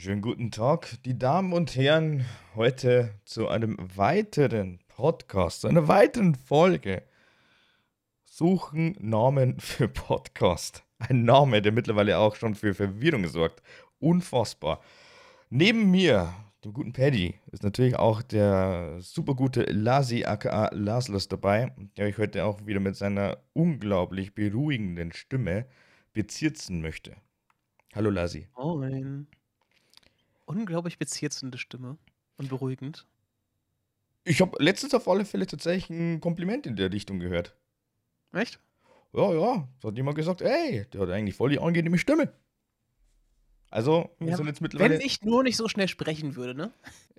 Schönen guten Tag, die Damen und Herren, heute zu einem weiteren Podcast, zu einer weiteren Folge. Suchen Namen für Podcast. Ein Name, der mittlerweile auch schon für Verwirrung sorgt. Unfassbar. Neben mir, dem guten Paddy, ist natürlich auch der super gute Lasi aka Laslos dabei, der euch heute auch wieder mit seiner unglaublich beruhigenden Stimme bezirzen möchte. Hallo Lasi. Moin. Unglaublich bezirzende Stimme und beruhigend. Ich habe letztens auf alle Fälle tatsächlich ein Kompliment in der Richtung gehört. Echt? Ja, ja. Da hat jemand gesagt, ey, der hat eigentlich voll die angenehme Stimme. Also, wir Ja, sind jetzt mittlerweile. Wenn ich nur nicht so schnell sprechen würde, ne?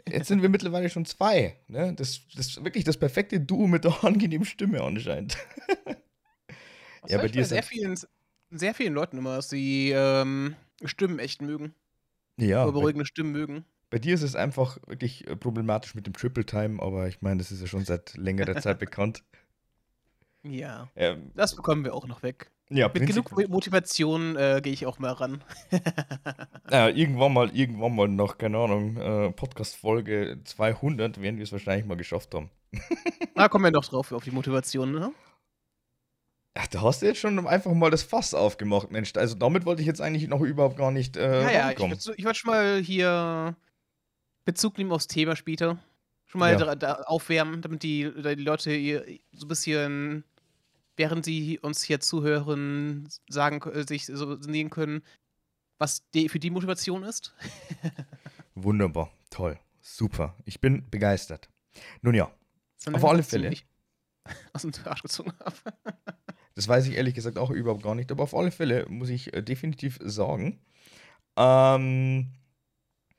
Jetzt sind wir mittlerweile schon zwei. Ne? Das, das ist wirklich das perfekte Duo mit der angenehmen Stimme anscheinend. Ja, bei dir ist sehr vielen, sehr vielen Leuten immer, dass sie ähm, Stimmen echt mögen. Ja, bei, beruhigende Stimmen mögen. bei dir ist es einfach wirklich äh, problematisch mit dem Triple Time, aber ich meine, das ist ja schon seit längerer Zeit bekannt. Ja. Ähm, Das bekommen wir auch noch weg. ja, Mit genug Motivation äh, gehe ich auch mal ran. Ja, irgendwann mal, irgendwann mal noch, keine Ahnung, äh, Podcast-Folge 200 werden wir es wahrscheinlich mal geschafft haben. Da kommen wir noch drauf, auf die Motivation, ne? Ach, da hast du jetzt schon einfach mal das Fass aufgemacht, Mensch. Also damit wollte ich jetzt eigentlich noch überhaupt gar nicht äh, Ja, ja, ich ich würd schon mal hier Bezug nehmen aufs Thema später. Schon mal Ja. da, da aufwärmen, damit die, die Leute hier so ein bisschen, während sie uns hier zuhören, sagen, äh, sich so sehen können, was die, für die Motivation ist. Wunderbar, toll, super. Ich bin begeistert. Nun ja, Auf alle Fälle. Aus dem Arsch gezogen habe. Das weiß ich ehrlich gesagt auch überhaupt gar nicht, aber auf alle Fälle muss ich äh, definitiv sagen. Ähm,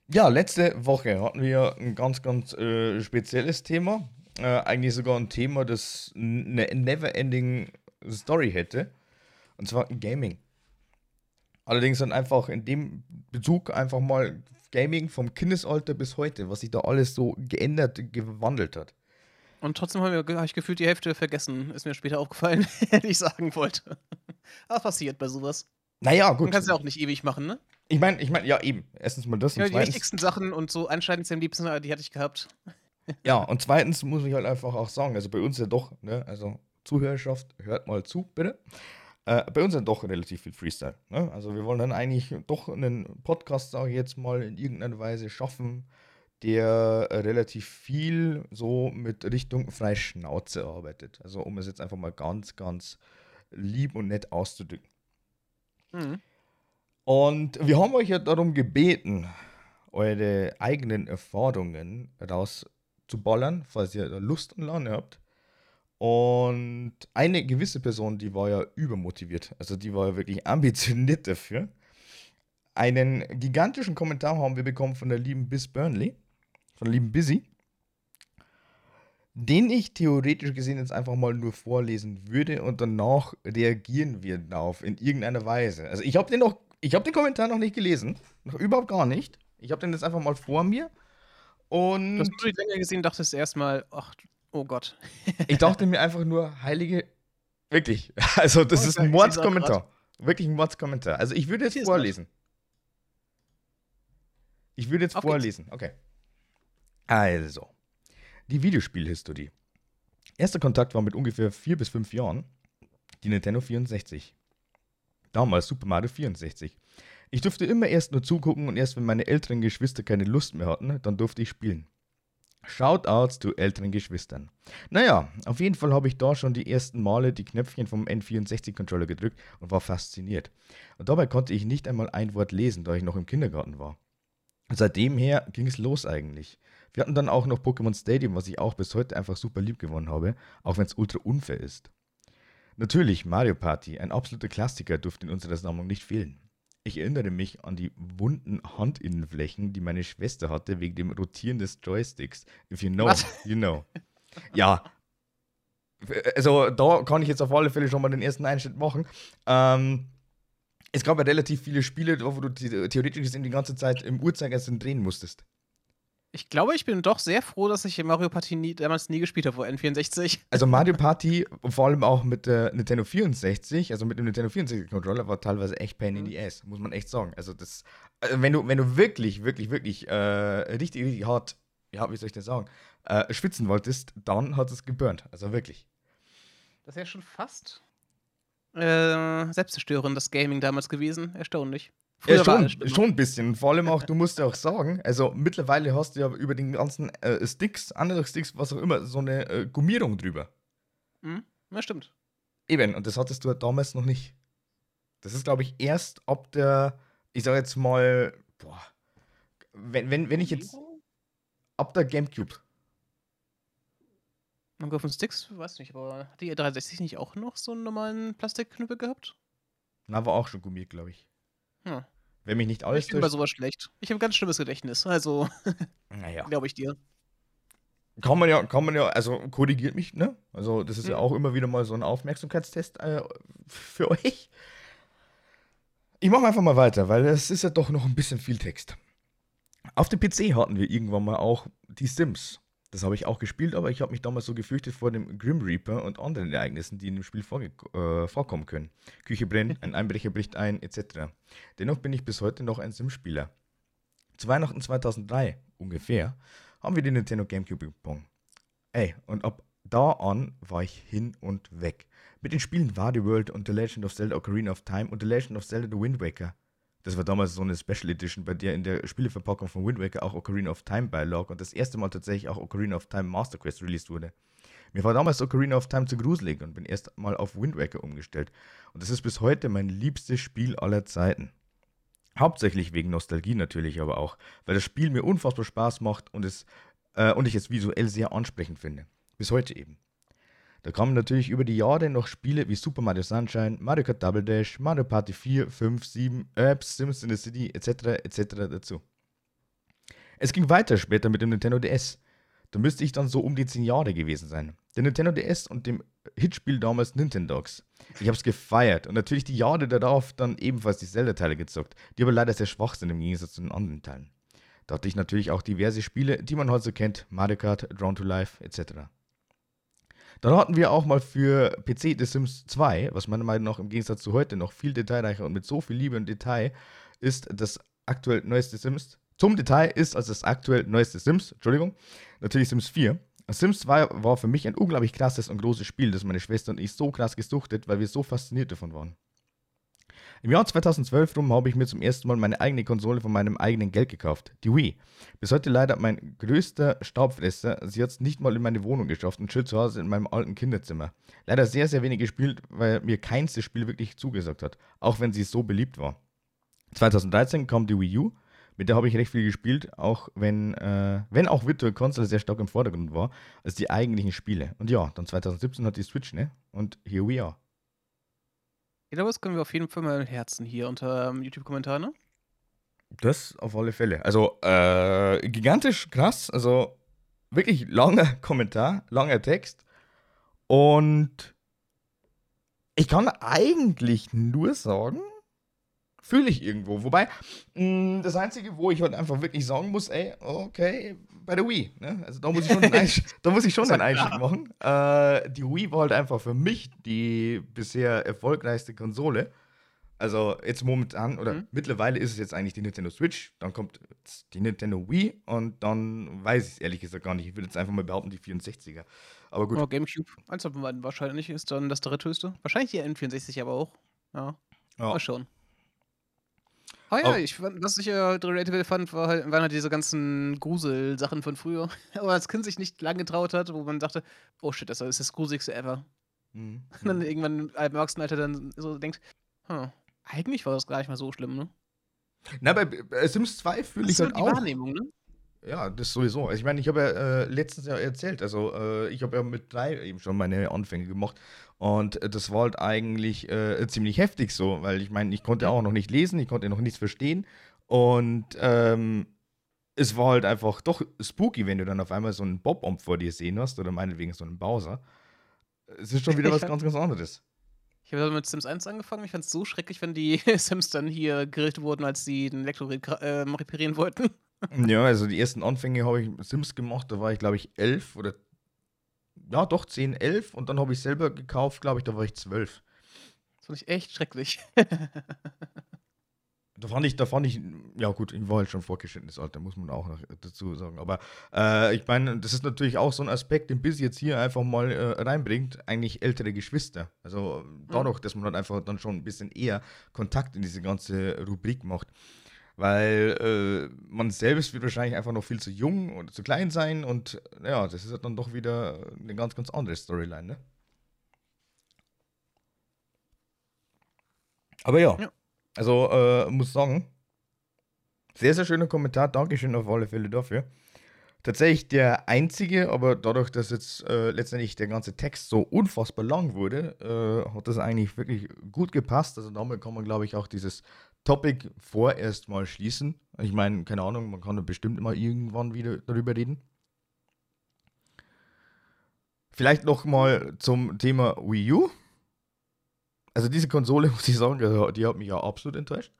ja, letzte Woche hatten wir ein ganz, ganz äh, spezielles Thema. Äh, eigentlich sogar ein Thema, das eine never-ending Story hätte. Und zwar Gaming. Allerdings dann einfach in dem Bezug einfach mal Gaming vom Kindesalter bis heute, was sich da alles so geändert, gewandelt hat. Und trotzdem habe hab ich gefühlt die Hälfte vergessen. Ist mir später aufgefallen, die ich sagen wollte. Was passiert bei sowas? Naja, Man gut. kann es ja auch nicht ewig machen, ne? Ich meine, ich meine, ja, eben. Erstens mal das Ja, und die zweitens. wichtigsten Sachen und so anscheinend am liebsten, die hatte ich gehabt. Ja, und zweitens muss ich halt einfach auch sagen, also bei uns ja doch, ne, also Zuhörerschaft, hört mal zu, bitte. Äh, bei uns ja doch relativ viel Freestyle. Ne? Also wir wollen dann eigentlich doch einen Podcast, sage ich jetzt mal, in irgendeiner Weise schaffen, der äh, relativ viel so mit Richtung Freischnauze arbeitet. Also um es jetzt einfach mal ganz, ganz lieb und nett auszudrücken. Mhm. Und wir haben euch ja darum gebeten, eure eigenen Erfahrungen rauszuballern, falls ihr Lust und Laune habt. Und eine gewisse Person, die war ja übermotiviert. Also die war ja wirklich ambitioniert dafür. Einen gigantischen Kommentar haben wir bekommen von der lieben Bis Burnley, von lieben Busy, den ich theoretisch gesehen jetzt einfach mal nur vorlesen würde und danach reagieren wir darauf in irgendeiner Weise. Also ich habe den noch, ich habe den Kommentar noch nicht gelesen, noch überhaupt gar nicht. Ich habe den jetzt einfach mal vor mir Du und hast nur die Länge gesehen, dachtest erstmal, ach, oh Gott. ich dachte mir einfach nur, heilige, wirklich, also das Oh, ist ein Mordskommentar, wirklich ein Mordskommentar. Also ich würde jetzt vorlesen. Ich würde jetzt Auf geht's. vorlesen, okay. Also, die Videospielhistorie. Erster Kontakt war mit ungefähr vier bis fünf Jahren. Die Nintendo 64. Damals Super Mario 64. Ich durfte immer erst nur zugucken und erst wenn meine älteren Geschwister keine Lust mehr hatten, dann durfte ich spielen. Shoutouts zu älteren Geschwistern. Naja, auf jeden Fall habe ich da schon die ersten Male die Knöpfchen vom N64-Controller gedrückt und war fasziniert. Und dabei konnte ich nicht einmal ein Wort lesen, da ich noch im Kindergarten war. Seitdem her ging es los eigentlich. Wir hatten dann auch noch Pokémon Stadium, was ich auch bis heute einfach super lieb gewonnen habe, auch wenn es ultra unfair ist. Natürlich, Mario Party, ein absoluter Klassiker, durfte in unserer Sammlung nicht fehlen. Ich erinnere mich an die wunden Handinnenflächen, die meine Schwester hatte wegen dem Rotieren des Joysticks. If you know, Was? you know. Ja. Also da kann ich jetzt auf alle Fälle schon mal den ersten Einschnitt machen. Ähm, es gab ja relativ viele Spiele, wo du the- theoretisch gesehen die ganze Zeit im Uhrzeigersinn drehen musstest. Ich glaube, ich bin doch sehr froh, dass ich Mario Party nie, damals nie gespielt habe vor N64. Also Mario Party, vor allem auch mit der Nintendo 64, also mit dem Nintendo 64 Controller, war teilweise echt Pain in Mhm. the Ass, muss man echt sagen. Also das Also wenn du, wenn du wirklich, wirklich, wirklich äh, richtig, richtig hart, ja, wie soll ich das sagen, äh, schwitzen wolltest, dann hat es geburnt. Also wirklich. Das ist ja schon fast äh, selbstzerstörend, das Gaming damals gewesen. Erstaunlich. Ja, schon, schon ein bisschen. Vor allem auch, du musst ja auch sagen, also mittlerweile hast du ja über den ganzen äh, Sticks, andere Sticks, was auch immer, so eine äh, Gummierung drüber. Mhm. Ja, stimmt. Eben, und das hattest du ja damals noch nicht. Das ist, glaube ich, erst ab der, ich sage jetzt mal, boah, wenn, wenn, wenn ich jetzt, ab der Gamecube. Auf den Sticks, weiß nicht, aber hat die 360 nicht auch noch so einen normalen Plastikknüppel gehabt? Na, war auch schon gummiert, glaube ich. Hm. Wenn mich nicht alles Ich bin bei sowas schlecht. Ich habe ein ganz schlimmes Gedächtnis, also Naja. glaube ich dir. Kann man ja, kann man ja, also korrigiert mich, ne? Also, das ist ja Mhm. auch immer wieder mal so ein Aufmerksamkeitstest äh, für euch. Ich mache einfach mal weiter, weil es ist ja doch noch ein bisschen viel Text. Auf dem PC hatten wir irgendwann mal auch die Sims. Das habe ich auch gespielt, aber ich habe mich damals so gefürchtet vor dem Grim Reaper und anderen Ereignissen, die in dem Spiel äh, vorkommen können. Küche brennt, ein Einbrecher bricht ein, etc. Dennoch bin ich bis heute noch ein Sim-Spieler. Zu Weihnachten 2003 ungefähr haben wir den Nintendo GameCube bekommen. Ey, und ab da an war ich hin und weg. Mit den Spielen Wario World und The Legend of Zelda Ocarina of Time und The Legend of Zelda The Wind Waker. Das war damals so eine Special Edition, bei der in der Spieleverpackung von Wind Waker auch Ocarina of Time beilag und das erste Mal tatsächlich auch Ocarina of Time Master Quest released wurde. Mir war damals Ocarina of Time zu gruselig und bin erst mal auf Wind Waker umgestellt. Und das ist bis heute mein liebstes Spiel aller Zeiten. Hauptsächlich wegen Nostalgie natürlich, aber auch, weil das Spiel mir unfassbar Spaß macht und, es, äh, und ich es visuell sehr ansprechend finde. Bis heute eben. Da kamen natürlich über die Jahre noch Spiele wie Super Mario Sunshine, Mario Kart Double Dash, Mario Party 4, 5, 7, Apps, Sims in the City etc. etc. dazu. Es ging weiter später mit dem Nintendo DS. Da müsste ich dann so um die 10 Jahre gewesen sein. Der Nintendo DS und dem Hitspiel damals Nintendogs. Ich habe es gefeiert und natürlich die Jahre darauf dann ebenfalls die Zelda-Teile gezockt, die aber leider sehr schwach sind im Gegensatz zu den anderen Teilen. Da hatte ich natürlich auch diverse Spiele, die man heute so kennt, Mario Kart, Drawn to Life etc. Dann hatten wir auch mal für PC The Sims 2, was meiner Meinung nach im Gegensatz zu heute noch viel detailreicher und mit so viel Liebe und Detail ist, das aktuell neueste Sims. Zum Detail ist als das aktuell neueste Sims, Entschuldigung, natürlich Sims 4. Sims 2 war für mich ein unglaublich krasses und großes Spiel, das meine Schwester und ich so krass gesuchtet, weil wir so fasziniert davon waren. Im Jahr 2012 rum habe ich mir zum ersten Mal meine eigene Konsole von meinem eigenen Geld gekauft, die Wii. Bis heute leider mein größter Staubfresser. Sie hat es nicht mal in meine Wohnung geschafft und steht zu Hause in meinem alten Kinderzimmer. Leider sehr, sehr wenig gespielt, weil mir keins das Spiel wirklich zugesagt hat, auch wenn sie so beliebt war. 2013 kam die Wii U, mit der habe ich recht viel gespielt, auch wenn, äh, wenn auch Virtual Console sehr stark im Vordergrund war, als die eigentlichen Spiele. Und ja, dann 2017 hat die Switch, ne? Und here we are. Ich glaube, das können wir auf jeden Fall mal herzen hier unter ähm, YouTube-Kommentar, ne? Das auf alle Fälle. Also, äh, gigantisch krass. Also, wirklich langer Kommentar, langer Text. Und ich kann eigentlich nur sagen, fühle ich irgendwo. Wobei, mh, das Einzige, wo ich halt einfach wirklich sagen muss, ey, okay, bei der Wii. Ne? Also da muss ich schon einen Einstieg, da muss ich schon einen Einstieg machen. Äh, die Wii war halt einfach für mich die bisher erfolgreichste Konsole. Also jetzt momentan, oder Mhm. mittlerweile ist es jetzt eigentlich die Nintendo Switch, dann kommt die Nintendo Wii und dann weiß ich es ehrlich gesagt gar nicht. Ich würde jetzt einfach mal behaupten, die 64er. Aber gut. Oh, Gamecube. Eins beiden wahrscheinlich ist dann das dritthöchste. Wahrscheinlich die N64 aber auch. Ja, Ja. mal schauen. Ah ja, ich fand, was ich ja relatable fand, war halt, waren halt diese ganzen Grusel-Sachen von früher. Aber als Kind sich nicht lange getraut hat, wo man dachte, oh shit, das ist das Gruseligste ever. Mhm. Und dann irgendwann im Erwachsenenalter dann so denkt, hm, eigentlich war das gar nicht mal so schlimm, ne? Na, bei, bei Sims 2 fühle ich halt die auch. Wahrnehmung, ne? Ja, das sowieso. Also ich meine, ich habe ja äh, letztens ja erzählt, also äh, ich habe ja mit drei eben schon meine Anfänge gemacht und äh, das war halt eigentlich äh, ziemlich heftig so, weil ich meine, ich konnte auch noch nicht lesen, ich konnte noch nichts verstehen und ähm, es war halt einfach doch spooky, wenn du dann auf einmal so einen Bob-Omb vor dir sehen hast oder meinetwegen so einen Bowser. Es ist schon wieder was ganz, ganz anderes. Ich habe mit Sims 1 angefangen. Ich fand es so schrecklich, wenn die Sims dann hier gerichtet wurden, als sie den Elektro äh, reparieren wollten. Ja, also die ersten Anfänge habe ich mit Sims gemacht, da war ich glaube ich elf oder ja doch 10, 11 und dann habe ich selber gekauft, glaube ich, da war ich zwölf. Das fand ich echt schrecklich. da fand ich, da fand ich, ja gut, ich war halt schon vorgeschrittenes Alter, muss man auch noch dazu sagen. Aber äh, ich meine, das ist natürlich auch so ein Aspekt, den Biss jetzt hier einfach mal äh, reinbringt, eigentlich ältere Geschwister. Also dadurch, dass man halt einfach dann schon ein bisschen eher Kontakt in diese ganze Rubrik macht. Weil äh, man selbst wird wahrscheinlich einfach noch viel zu jung oder zu klein sein und ja, das ist halt dann doch wieder eine ganz, ganz andere Storyline, ne? Aber ja, Ja. also äh, muss sagen, sehr, sehr schöner Kommentar. Dankeschön auf alle Fälle dafür. Tatsächlich der einzige, aber dadurch, dass jetzt äh, letztendlich der ganze Text so unfassbar lang wurde, äh, hat das eigentlich wirklich gut gepasst. Also damit kann man, glaube ich, auch dieses Topic vorerst mal schließen. Ich meine, keine Ahnung, man kann da bestimmt mal irgendwann wieder darüber reden. Vielleicht noch mal zum Thema Wii U. Also diese Konsole, muss ich sagen, die- die hat mich ja absolut enttäuscht.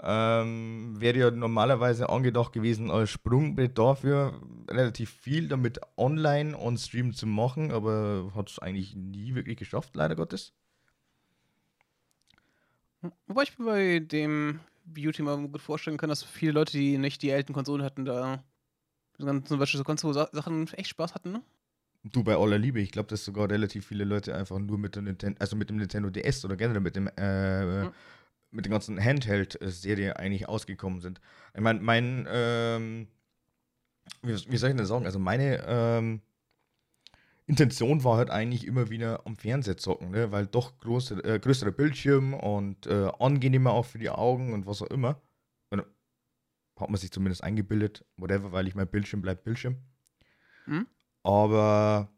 Ähm, wäre ja normalerweise angedacht gewesen als Sprungbrett dafür, relativ viel damit online on Stream zu machen, aber hat es eigentlich nie wirklich geschafft, leider Gottes. Wobei ich mir bei dem View-Thema gut vorstellen kann, dass viele Leute, die nicht die alten Konsolen hatten, da so ganz- zum Beispiel so Konsole-Sachen echt Spaß hatten, ne? Du, bei aller Liebe, ich glaube, dass sogar relativ viele Leute einfach nur mit, der Ninten also mit dem Nintendo DS oder generell mit dem äh, Mhm. mit der ganzen Handheld-Serie eigentlich ausgekommen sind. Ich meine, mein, ähm, wie, wie soll ich denn sagen? Also meine ähm, Intention war halt eigentlich immer wieder am Fernseher zocken, ne? weil doch große, äh, größere Bildschirm und äh, angenehmer auch für die Augen und was auch immer. Und, hat man sich zumindest eingebildet, whatever, weil ich mein Bildschirm bleibt Bildschirm. Mhm. Aber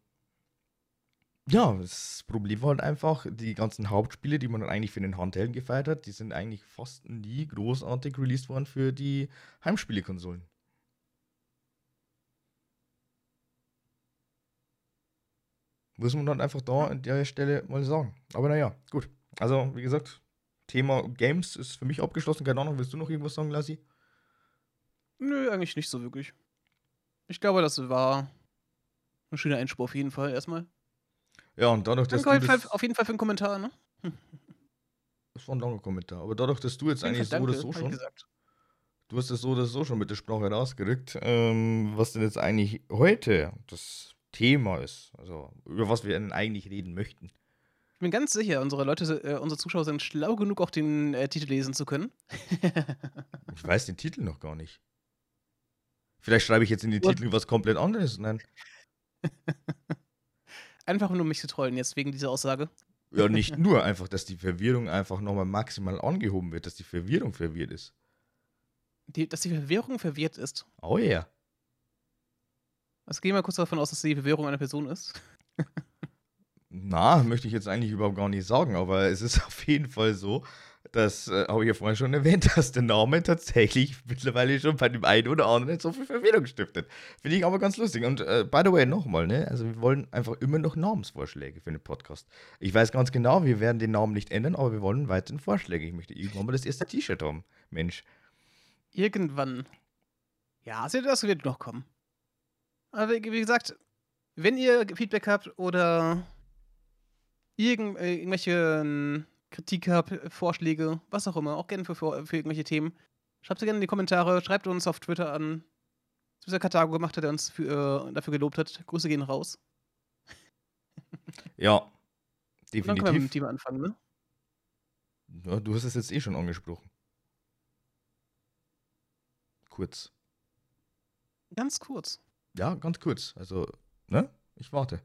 ja, das Problem war halt einfach, die ganzen Hauptspiele, die man eigentlich für den Handhelden gefeiert hat, die sind eigentlich fast nie großartig released worden für die Heimspielekonsolen. Muss man dann einfach da an der Stelle mal sagen. Aber naja, gut. Also, wie gesagt, Thema Games ist für mich abgeschlossen. Keine Ahnung, willst du noch irgendwas sagen, Lassi? Nö, eigentlich nicht so wirklich. Ich glaube, das war ein schöner Einspruch auf jeden Fall erstmal. Ja, und dadurch, dass Danke du auf jeden das, Fall- auf jeden Fall für den Kommentar, ne? das war ein langer Kommentar, aber dadurch, dass du jetzt eigentlich so oder so schon. Du hast es so oder so schon mit der Sprache rausgerückt, ähm, was denn jetzt eigentlich heute das Thema ist. Also, über was wir denn eigentlich reden möchten. Ich bin ganz sicher, unsere Leute, äh, unsere Zuschauer sind schlau genug, auch den äh, Titel lesen zu können. Ich weiß den Titel noch gar nicht. Vielleicht schreibe ich jetzt in Gut. Titel was komplett anderes. Nein. Einfach nur um mich zu trollen jetzt wegen dieser Aussage. Ja, nicht nur einfach, dass die Verwirrung einfach nochmal maximal angehoben wird, dass die Verwirrung verwirrt ist. Die, dass die Verwirrung verwirrt ist. Oh ja. Also gehen wir kurz davon aus, dass die Verwirrung einer Person ist. Na, möchte ich jetzt eigentlich überhaupt gar nicht sagen, aber es ist auf jeden Fall so, das äh, habe ich ja vorhin schon erwähnt, dass der Name tatsächlich mittlerweile schon bei dem einen oder anderen so viel Verwirrung stiftet. Finde ich aber ganz lustig. Und äh, by the way, nochmal, ne? Also wir wollen einfach immer noch Namensvorschläge für den Podcast. Ich weiß ganz genau, wir werden den Namen nicht ändern, aber wir wollen weiterhin Vorschläge. Ich möchte irgendwann mal das erste T-Shirt haben. Mensch. Irgendwann. Ja, also das wird noch kommen. Aber wie gesagt, wenn ihr Feedback habt oder irgend, äh, irgendwelche ähm, Kritik habt, Vorschläge, was auch immer, auch gerne für, für, irgendwelche Themen, schreibt sie gerne in die Kommentare, schreibt uns auf Twitter an. Was dieser Karthago gemacht hat, der uns für, äh, dafür gelobt hat. Grüße gehen raus. Ja, Und dann können wir mit dem definitiv. Thema anfangen, ne? Ja, du hast es jetzt eh schon angesprochen. Kurz. Ganz kurz. Ja, ganz kurz. Also, ne? Ich warte.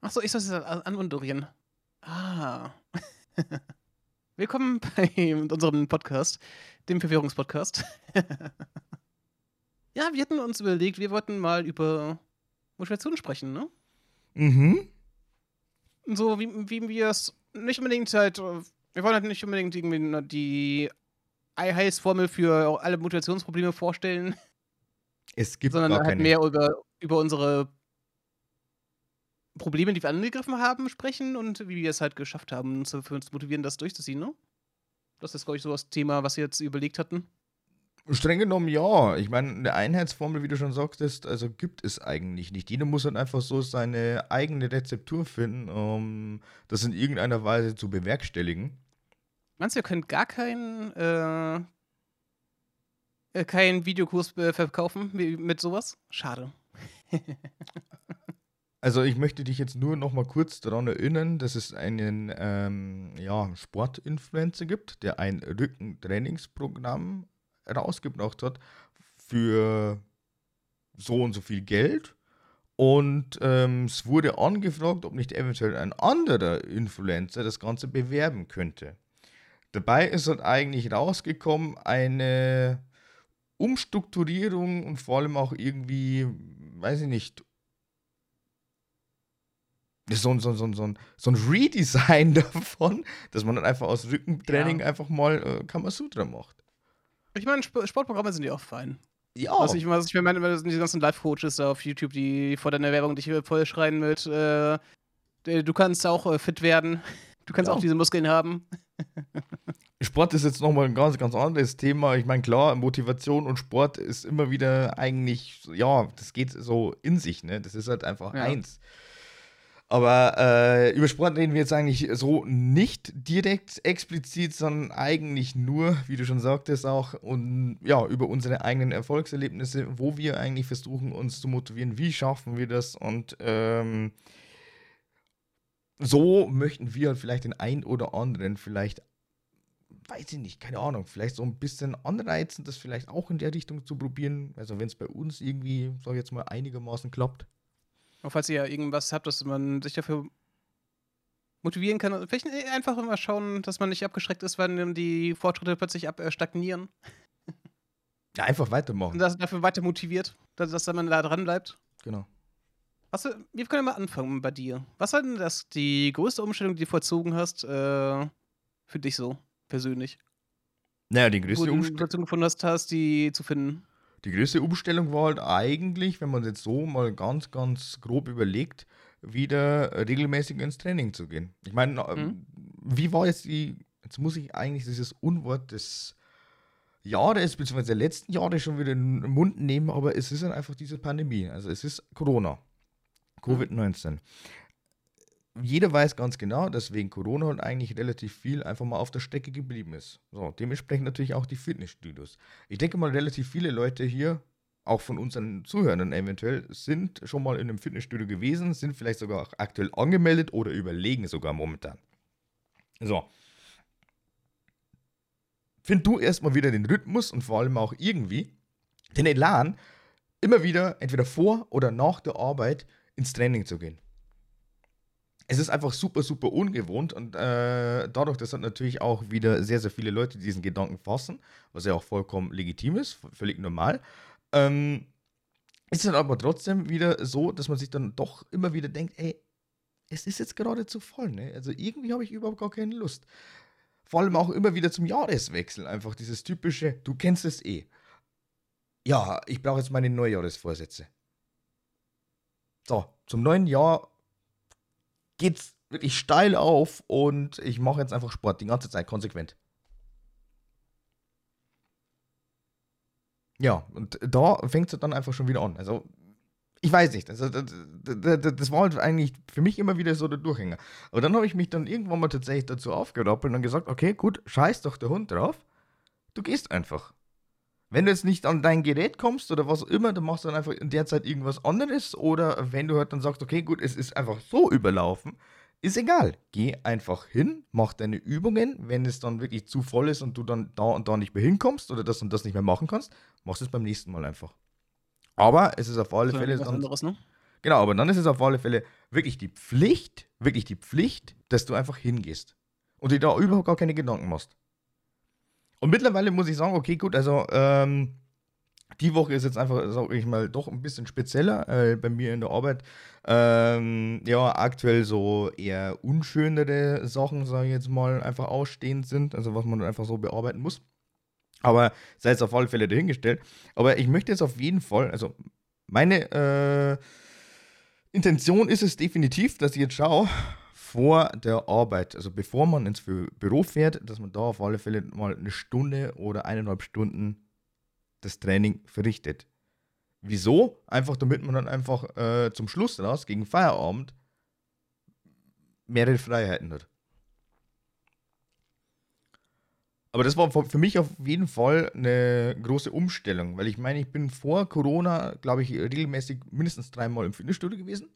Achso, ich soll es anmoderieren. Ah. Willkommen bei unserem Podcast, dem Verwirrungspodcast. ja, wir hatten uns überlegt, wir wollten mal über Motivation sprechen, ne? Mhm. So wie, wie wir es nicht unbedingt halt, äh, wir wollen halt nicht unbedingt irgendwie die Heilsformel für alle Motivationsprobleme vorstellen, Es gibt sondern halt keine. mehr über, über unsere Probleme, die wir angegriffen haben, sprechen und wie wir es halt geschafft haben, uns dafür zu motivieren, das durchzuziehen, ne? Das ist, glaube ich, so das Thema, was wir jetzt überlegt hatten. Streng genommen ja. Ich meine, eine Einheitsformel, wie du schon sagtest, also gibt es eigentlich nicht. Jeder muss halt einfach so seine eigene Rezeptur finden, um das in irgendeiner Weise zu bewerkstelligen. Meinst du, ihr könnt gar keinen äh, äh, keinen Videokurs äh, verkaufen mit sowas? Schade. Also ich möchte dich jetzt nur noch mal kurz daran erinnern, dass es einen ähm, ja, Sportinfluencer gibt, der ein Rückentrainingsprogramm rausgebracht hat für so und so viel Geld. Und ähm, es wurde angefragt, ob nicht eventuell ein anderer Influencer das Ganze bewerben könnte. Dabei ist halt eigentlich rausgekommen eine Umstrukturierung und vor allem auch irgendwie, weiß ich nicht, so, so, so, so, so ein Redesign davon, dass man dann einfach aus Rückentraining ja. einfach mal äh, Kamasutra macht. Ich meine, Sp Sportprogramme sind ja auch fein. Ja. Was ich, was ich meine, das sind die ganzen Live-Coaches da auf YouTube, die vor deiner Werbung dich voll schreien mit, äh, du kannst auch äh, fit werden, du kannst ja. auch diese Muskeln haben. Sport ist jetzt nochmal ein ganz, ganz anderes Thema. Ich meine, klar, Motivation und Sport ist immer wieder eigentlich, ja, das geht so in sich, ne? Das ist halt einfach ja. eins. Aber äh, über Sport reden wir jetzt eigentlich so nicht direkt explizit, sondern eigentlich nur, wie du schon sagtest, auch und, ja, über unsere eigenen Erfolgserlebnisse, wo wir eigentlich versuchen, uns zu motivieren, wie schaffen wir das und ähm, so möchten wir vielleicht den einen oder anderen vielleicht, weiß ich nicht, keine Ahnung, vielleicht so ein bisschen anreizen, das vielleicht auch in der Richtung zu probieren. Also wenn es bei uns irgendwie, sag ich jetzt mal, einigermaßen klappt. Und falls ihr ja irgendwas habt, dass man sich dafür motivieren kann, vielleicht einfach immer schauen, dass man nicht abgeschreckt ist, wenn die Fortschritte plötzlich ab, äh, stagnieren. Ja, einfach weitermachen. Und das dafür weiter motiviert, dass, dass man da dran bleibt. Genau. Was, wir können ja mal anfangen bei dir. Was war denn das die größte Umstellung, die du vollzogen hast, äh, für dich so persönlich? Naja, die größte Umstellung. Du gefunden hast, hast, die zu finden. Die größte Umstellung war halt eigentlich, wenn man jetzt so mal ganz, ganz grob überlegt, wieder regelmäßig ins Training zu gehen. Ich meine, mhm. wie war jetzt die, jetzt muss ich eigentlich dieses Unwort des Jahres, beziehungsweise der letzten Jahre schon wieder in den Mund nehmen, aber es ist halt einfach diese Pandemie. Also es ist Corona, Covid-19 jeder weiß ganz genau, dass wegen Corona halt eigentlich relativ viel einfach mal auf der Strecke geblieben ist. So, dementsprechend natürlich auch die Fitnessstudios. Ich denke mal, relativ viele Leute hier, auch von unseren Zuhörern eventuell, sind schon mal in einem Fitnessstudio gewesen, sind vielleicht sogar auch aktuell angemeldet oder überlegen sogar momentan. So. Find du erstmal wieder den Rhythmus und vor allem auch irgendwie den Elan, immer wieder entweder vor oder nach der Arbeit ins Training zu gehen es ist einfach super, super ungewohnt und äh, dadurch, dass natürlich auch wieder sehr, sehr viele Leute diesen Gedanken fassen, was ja auch vollkommen legitim ist, völlig normal, ähm, ist dann aber trotzdem wieder so, dass man sich dann doch immer wieder denkt, ey, es ist jetzt gerade zu voll, ne? Also irgendwie habe ich überhaupt gar keine Lust. Vor allem auch immer wieder zum Jahreswechsel, einfach dieses typische, du kennst es eh. Ja, ich brauche jetzt meine Neujahresvorsätze. So, zum neuen Jahr geht's wirklich steil auf und ich mache jetzt einfach Sport die ganze Zeit konsequent. Ja, und da fängt es dann einfach schon wieder an. Also, ich weiß nicht. Also, das, das, das, war halt eigentlich für mich immer wieder so der Durchhänger. Aber dann habe ich mich dann irgendwann mal tatsächlich dazu aufgerappelt und gesagt: Okay, gut, scheiß doch der Hund drauf. Du gehst einfach. Wenn du jetzt nicht an dein Gerät kommst oder was auch immer, dann machst du dann einfach in der Zeit irgendwas anderes. Oder wenn du halt dann sagst, okay, gut, es ist einfach so überlaufen, ist egal. Geh einfach hin, mach deine Übungen. Wenn es dann wirklich zu voll ist und du dann da und da nicht mehr hinkommst oder das und das nicht mehr machen kannst, machst du es beim nächsten Mal einfach. Aber es ist auf alle Fälle. Was anderes, ne? Genau, aber dann ist es auf alle Fälle wirklich die Pflicht, wirklich die Pflicht, dass du einfach hingehst. Und dir da überhaupt gar keine Gedanken machst. Und mittlerweile muss ich sagen, okay, gut, also ähm, die Woche ist jetzt einfach, sag ich mal, doch ein bisschen spezieller äh, bei mir in der Arbeit. Ähm, ja, aktuell so eher unschönere Sachen, sage ich jetzt mal, einfach ausstehend sind, also was man einfach so bearbeiten muss. Aber sei es auf alle Fälle dahingestellt. Aber ich möchte jetzt auf jeden Fall, also meine äh, Intention ist es definitiv, dass ich jetzt schaue, vor der Arbeit, also bevor man ins Büro fährt, dass man da auf alle Fälle mal eine Stunde oder eineinhalb Stunden das Training verrichtet. Wieso? Einfach damit man dann einfach äh, zum Schluss raus, gegen Feierabend, mehrere Freiheiten hat. Aber das war für mich auf jeden Fall eine große Umstellung, weil ich meine, ich bin vor Corona, glaube ich, regelmäßig mindestens dreimal im Fitnessstudio gewesen.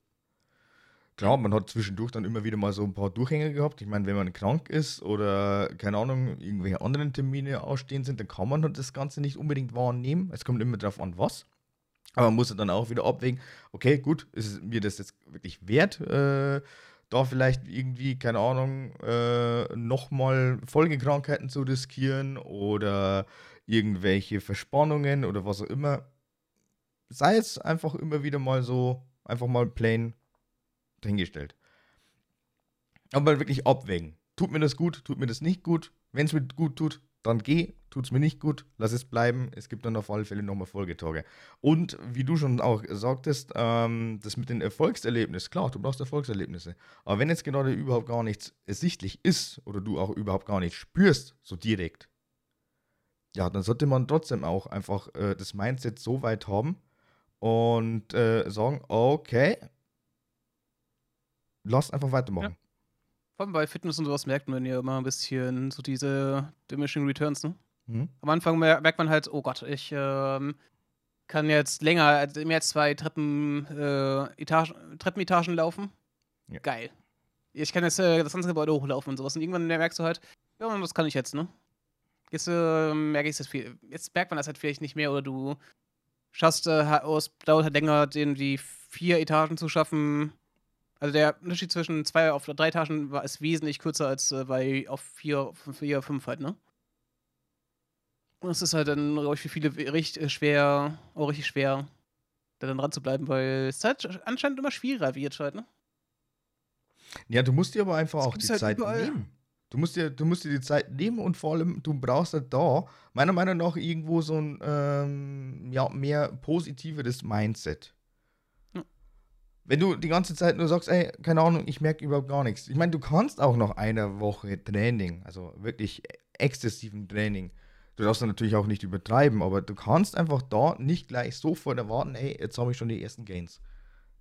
Klar, man hat zwischendurch dann immer wieder mal so ein paar Durchhänge gehabt. Ich meine, wenn man krank ist oder, keine Ahnung, irgendwelche anderen Termine ausstehen sind, dann kann man halt das Ganze nicht unbedingt wahrnehmen. Es kommt immer darauf an, was. Aber man muss dann auch wieder abwägen, okay, gut, ist mir das jetzt wirklich wert, äh, da vielleicht irgendwie, keine Ahnung, äh, nochmal Folgekrankheiten zu riskieren oder irgendwelche Verspannungen oder was auch immer. Sei es einfach immer wieder mal so, einfach mal plain dahingestellt. Aber wirklich abwägen. Tut mir das gut, tut mir das nicht gut? Wenn es mir gut tut, dann geh, tut es mir nicht gut, lass es bleiben. Es gibt dann auf alle Fälle nochmal Folgetage. Und wie du schon auch sagtest, ähm, das mit den Erfolgserlebnissen, klar, du brauchst Erfolgserlebnisse. Aber wenn jetzt gerade überhaupt gar nichts ersichtlich ist oder du auch überhaupt gar nicht spürst, so direkt, ja, dann sollte man trotzdem auch einfach äh, das Mindset so weit haben und äh, sagen, okay, lass einfach weitermachen. Ja. Vor allem bei Fitness und sowas merkt man ja immer ein bisschen so diese Diminishing Returns, ne? Mhm. Am Anfang merkt man halt, oh Gott, ich ähm, kann jetzt länger, also mehr als zwei Treppen, äh, Etagen, Treppenetagen laufen. Ja. Geil. Ich kann jetzt äh, das ganze Gebäude hochlaufen und sowas. Und irgendwann merkst du halt, ja, das kann ich jetzt, ne? Jetzt äh, merke ich das viel. Jetzt merkt man das halt vielleicht nicht mehr oder du schaffst, äh, es dauert halt länger, den, die vier Etagen zu schaffen, also der Unterschied zwischen zwei auf drei Etagen war, ist wesentlich kürzer als äh, bei auf vier, vier, fünf halt, ne? Und es ist halt dann, glaube ich, für viele richtig äh, schwer, auch richtig schwer, da dann dran zu bleiben, weil es halt anscheinend immer schwieriger wird halt, ne? Ja, du musst dir aber einfach das auch die halt Zeit überall. nehmen. Du musst, dir, du musst dir die Zeit nehmen und vor allem, du brauchst halt da, meiner Meinung nach, irgendwo so ein ähm, ja, mehr positiveres Mindset. Wenn du die ganze Zeit nur sagst, ey, keine Ahnung, ich merke überhaupt gar nichts. Ich meine, du kannst auch noch eine Woche Training, also wirklich exzessiven Training. Du darfst dann natürlich auch nicht übertreiben, aber du kannst einfach da nicht gleich sofort erwarten, ey, jetzt habe ich schon die ersten Gains.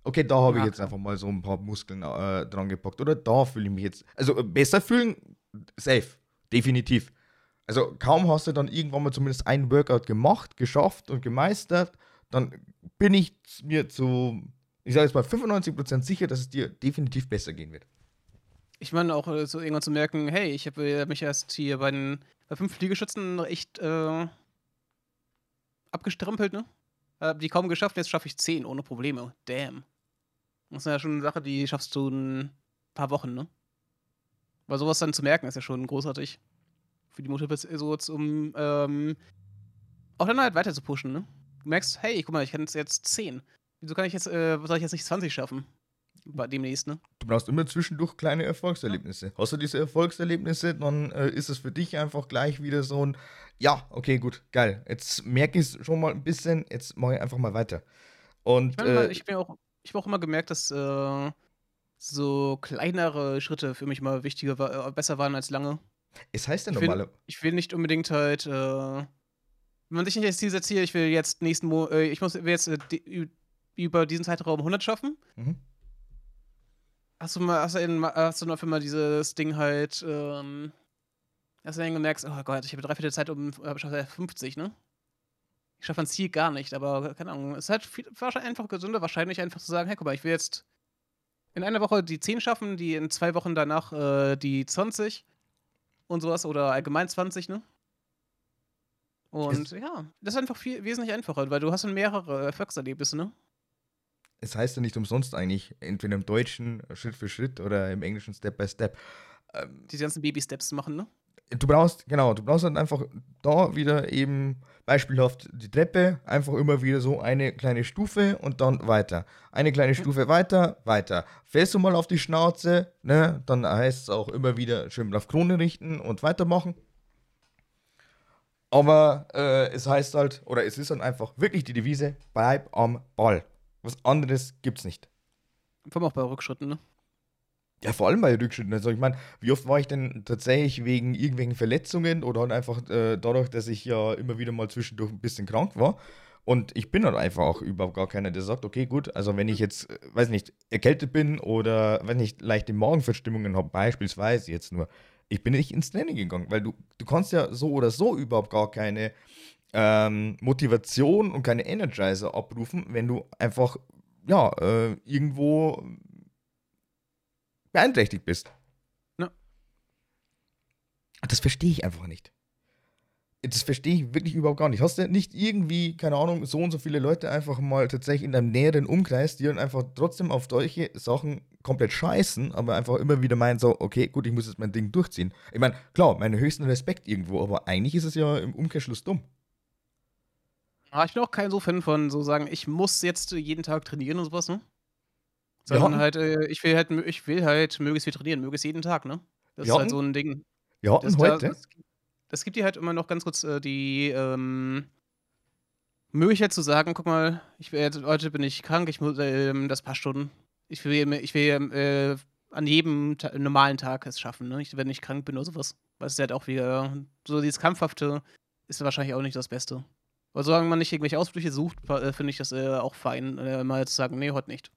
Okay, da habe ich jetzt einfach mal so ein paar Muskeln äh, dran gepackt. Oder da fühle ich mich jetzt. Also äh, besser fühlen, safe. Definitiv. Also kaum hast du dann irgendwann mal zumindest ein Workout gemacht, geschafft und gemeistert, dann bin ich mir zu ich sage jetzt mal 95% sicher, dass es dir definitiv besser gehen wird. Ich meine auch äh, so irgendwann zu merken, hey, ich habe äh, mich erst hier bei den bei fünf Fliegeschützen echt äh, abgestrampelt, ne? Hab die kaum geschafft, jetzt schaffe ich zehn ohne Probleme. Damn. Das ist ja schon eine Sache, die schaffst du in ein paar Wochen, ne? Weil sowas dann zu merken, ist ja schon großartig. Für die Motivation, um ähm, auch dann halt weiter zu pushen, ne? Du merkst, hey, guck mal, ich kann jetzt zehn. Wieso kann ich jetzt, äh, soll ich jetzt nicht 20 schaffen? Bei demnächst, ne? Du brauchst immer zwischendurch kleine Erfolgserlebnisse. Ja. Hast du diese Erfolgserlebnisse, dann äh, ist es für dich einfach gleich wieder so ein, ja, okay, gut, geil. Jetzt merke ich es schon mal ein bisschen, jetzt mache ich einfach mal weiter. Und, ich, meine, äh, ich habe auch, hab auch immer gemerkt, dass äh, so kleinere Schritte für mich mal wichtiger war, äh, besser waren als lange. Es heißt ja normale. Ich will nicht unbedingt halt, äh, wenn man sich nicht als Ziel setzt, hier, ich will jetzt nächsten Mo äh, ich muss jetzt über diesen Zeitraum 100 schaffen. Mhm. Hast du mal, hast du, in, hast du noch immer dieses Ding halt, ähm, hast du dann gemerkt, oh Gott, ich habe drei Viertel Zeit um äh, 50, ne? Ich schaffe ein Ziel gar nicht, aber keine Ahnung. Es ist halt viel, wahrscheinlich einfach gesünder, wahrscheinlich einfach zu sagen, hey, guck mal, ich will jetzt in einer Woche die 10 schaffen, die in zwei Wochen danach äh, die 20 und sowas oder allgemein 20, ne? Und es ja, das ist einfach viel wesentlich einfacher, weil du hast dann mehrere Erfolgserlebnisse, ne? Es heißt ja nicht umsonst eigentlich, entweder im Deutschen Schritt für Schritt oder im Englischen Step by Step. Ähm, Die ganzen Baby-Steps machen, ne? Du brauchst, genau, du brauchst dann einfach da wieder eben beispielhaft die Treppe, einfach immer wieder so eine kleine Stufe und dann weiter. Eine kleine mhm. Stufe weiter, weiter. Fällst du mal auf die Schnauze, ne, dann heißt es auch immer wieder schön auf Krone richten und weitermachen. Aber äh, es heißt halt, oder es ist dann einfach wirklich die Devise, bleib am Ball. Was anderes gibt's nicht. Vor allem auch bei Rückschritten, ne? Ja, vor allem bei Rückschritten. Also ich meine, wie oft war ich denn tatsächlich wegen irgendwelchen Verletzungen oder halt einfach äh, dadurch, dass ich ja immer wieder mal zwischendurch ein bisschen krank war. Und ich bin halt einfach auch überhaupt gar keiner, der sagt, okay, gut, also wenn ich jetzt, äh, weiß nicht, erkältet bin oder wenn ich leichte Magenverstimmungen habe, beispielsweise jetzt nur, Ich bin nicht ins Training gegangen, weil du, du kannst ja so oder so überhaupt gar keine ähm, Motivation und keine Energizer abrufen, wenn du einfach, ja, äh, irgendwo beeinträchtigt bist. Ja. Das verstehe ich einfach nicht. Das verstehe ich wirklich überhaupt gar nicht. Hast du nicht irgendwie, keine Ahnung, so und so viele Leute einfach mal tatsächlich in deinem näheren Umkreis, die dann einfach trotzdem auf solche Sachen komplett scheißen, aber einfach immer wieder meinen, so, okay, gut, ich muss jetzt mein Ding durchziehen. Ich meine, klar, meinen höchsten Respekt irgendwo, aber eigentlich ist es ja im Umkehrschluss dumm. Ah, ich bin auch kein so Fan von so sagen, ich muss jetzt jeden Tag trainieren und sowas, ne? Sondern hatten- halt, äh, ich will halt, ich will halt möglichst viel trainieren, möglichst jeden Tag, ne? Das Wir ist halt so ein Ding. Hatten Das, da, heute, das, das gibt dir halt immer noch ganz kurz äh, die ähm, Möglichkeit zu sagen, guck mal, ich will jetzt, heute bin ich krank, ich muss ähm, das paar Stunden. Ich will, ich will äh, an jedem Ta normalen Tag es schaffen, ne? Ich, wenn ich krank bin oder sowas. Weil es ist halt auch wieder, so dieses Kampfhafte ist wahrscheinlich auch nicht das Beste. Aber solange man nicht irgendwelche Ausflüche sucht, äh, finde ich das äh, auch fein, äh, mal zu sagen, nee, heute nicht.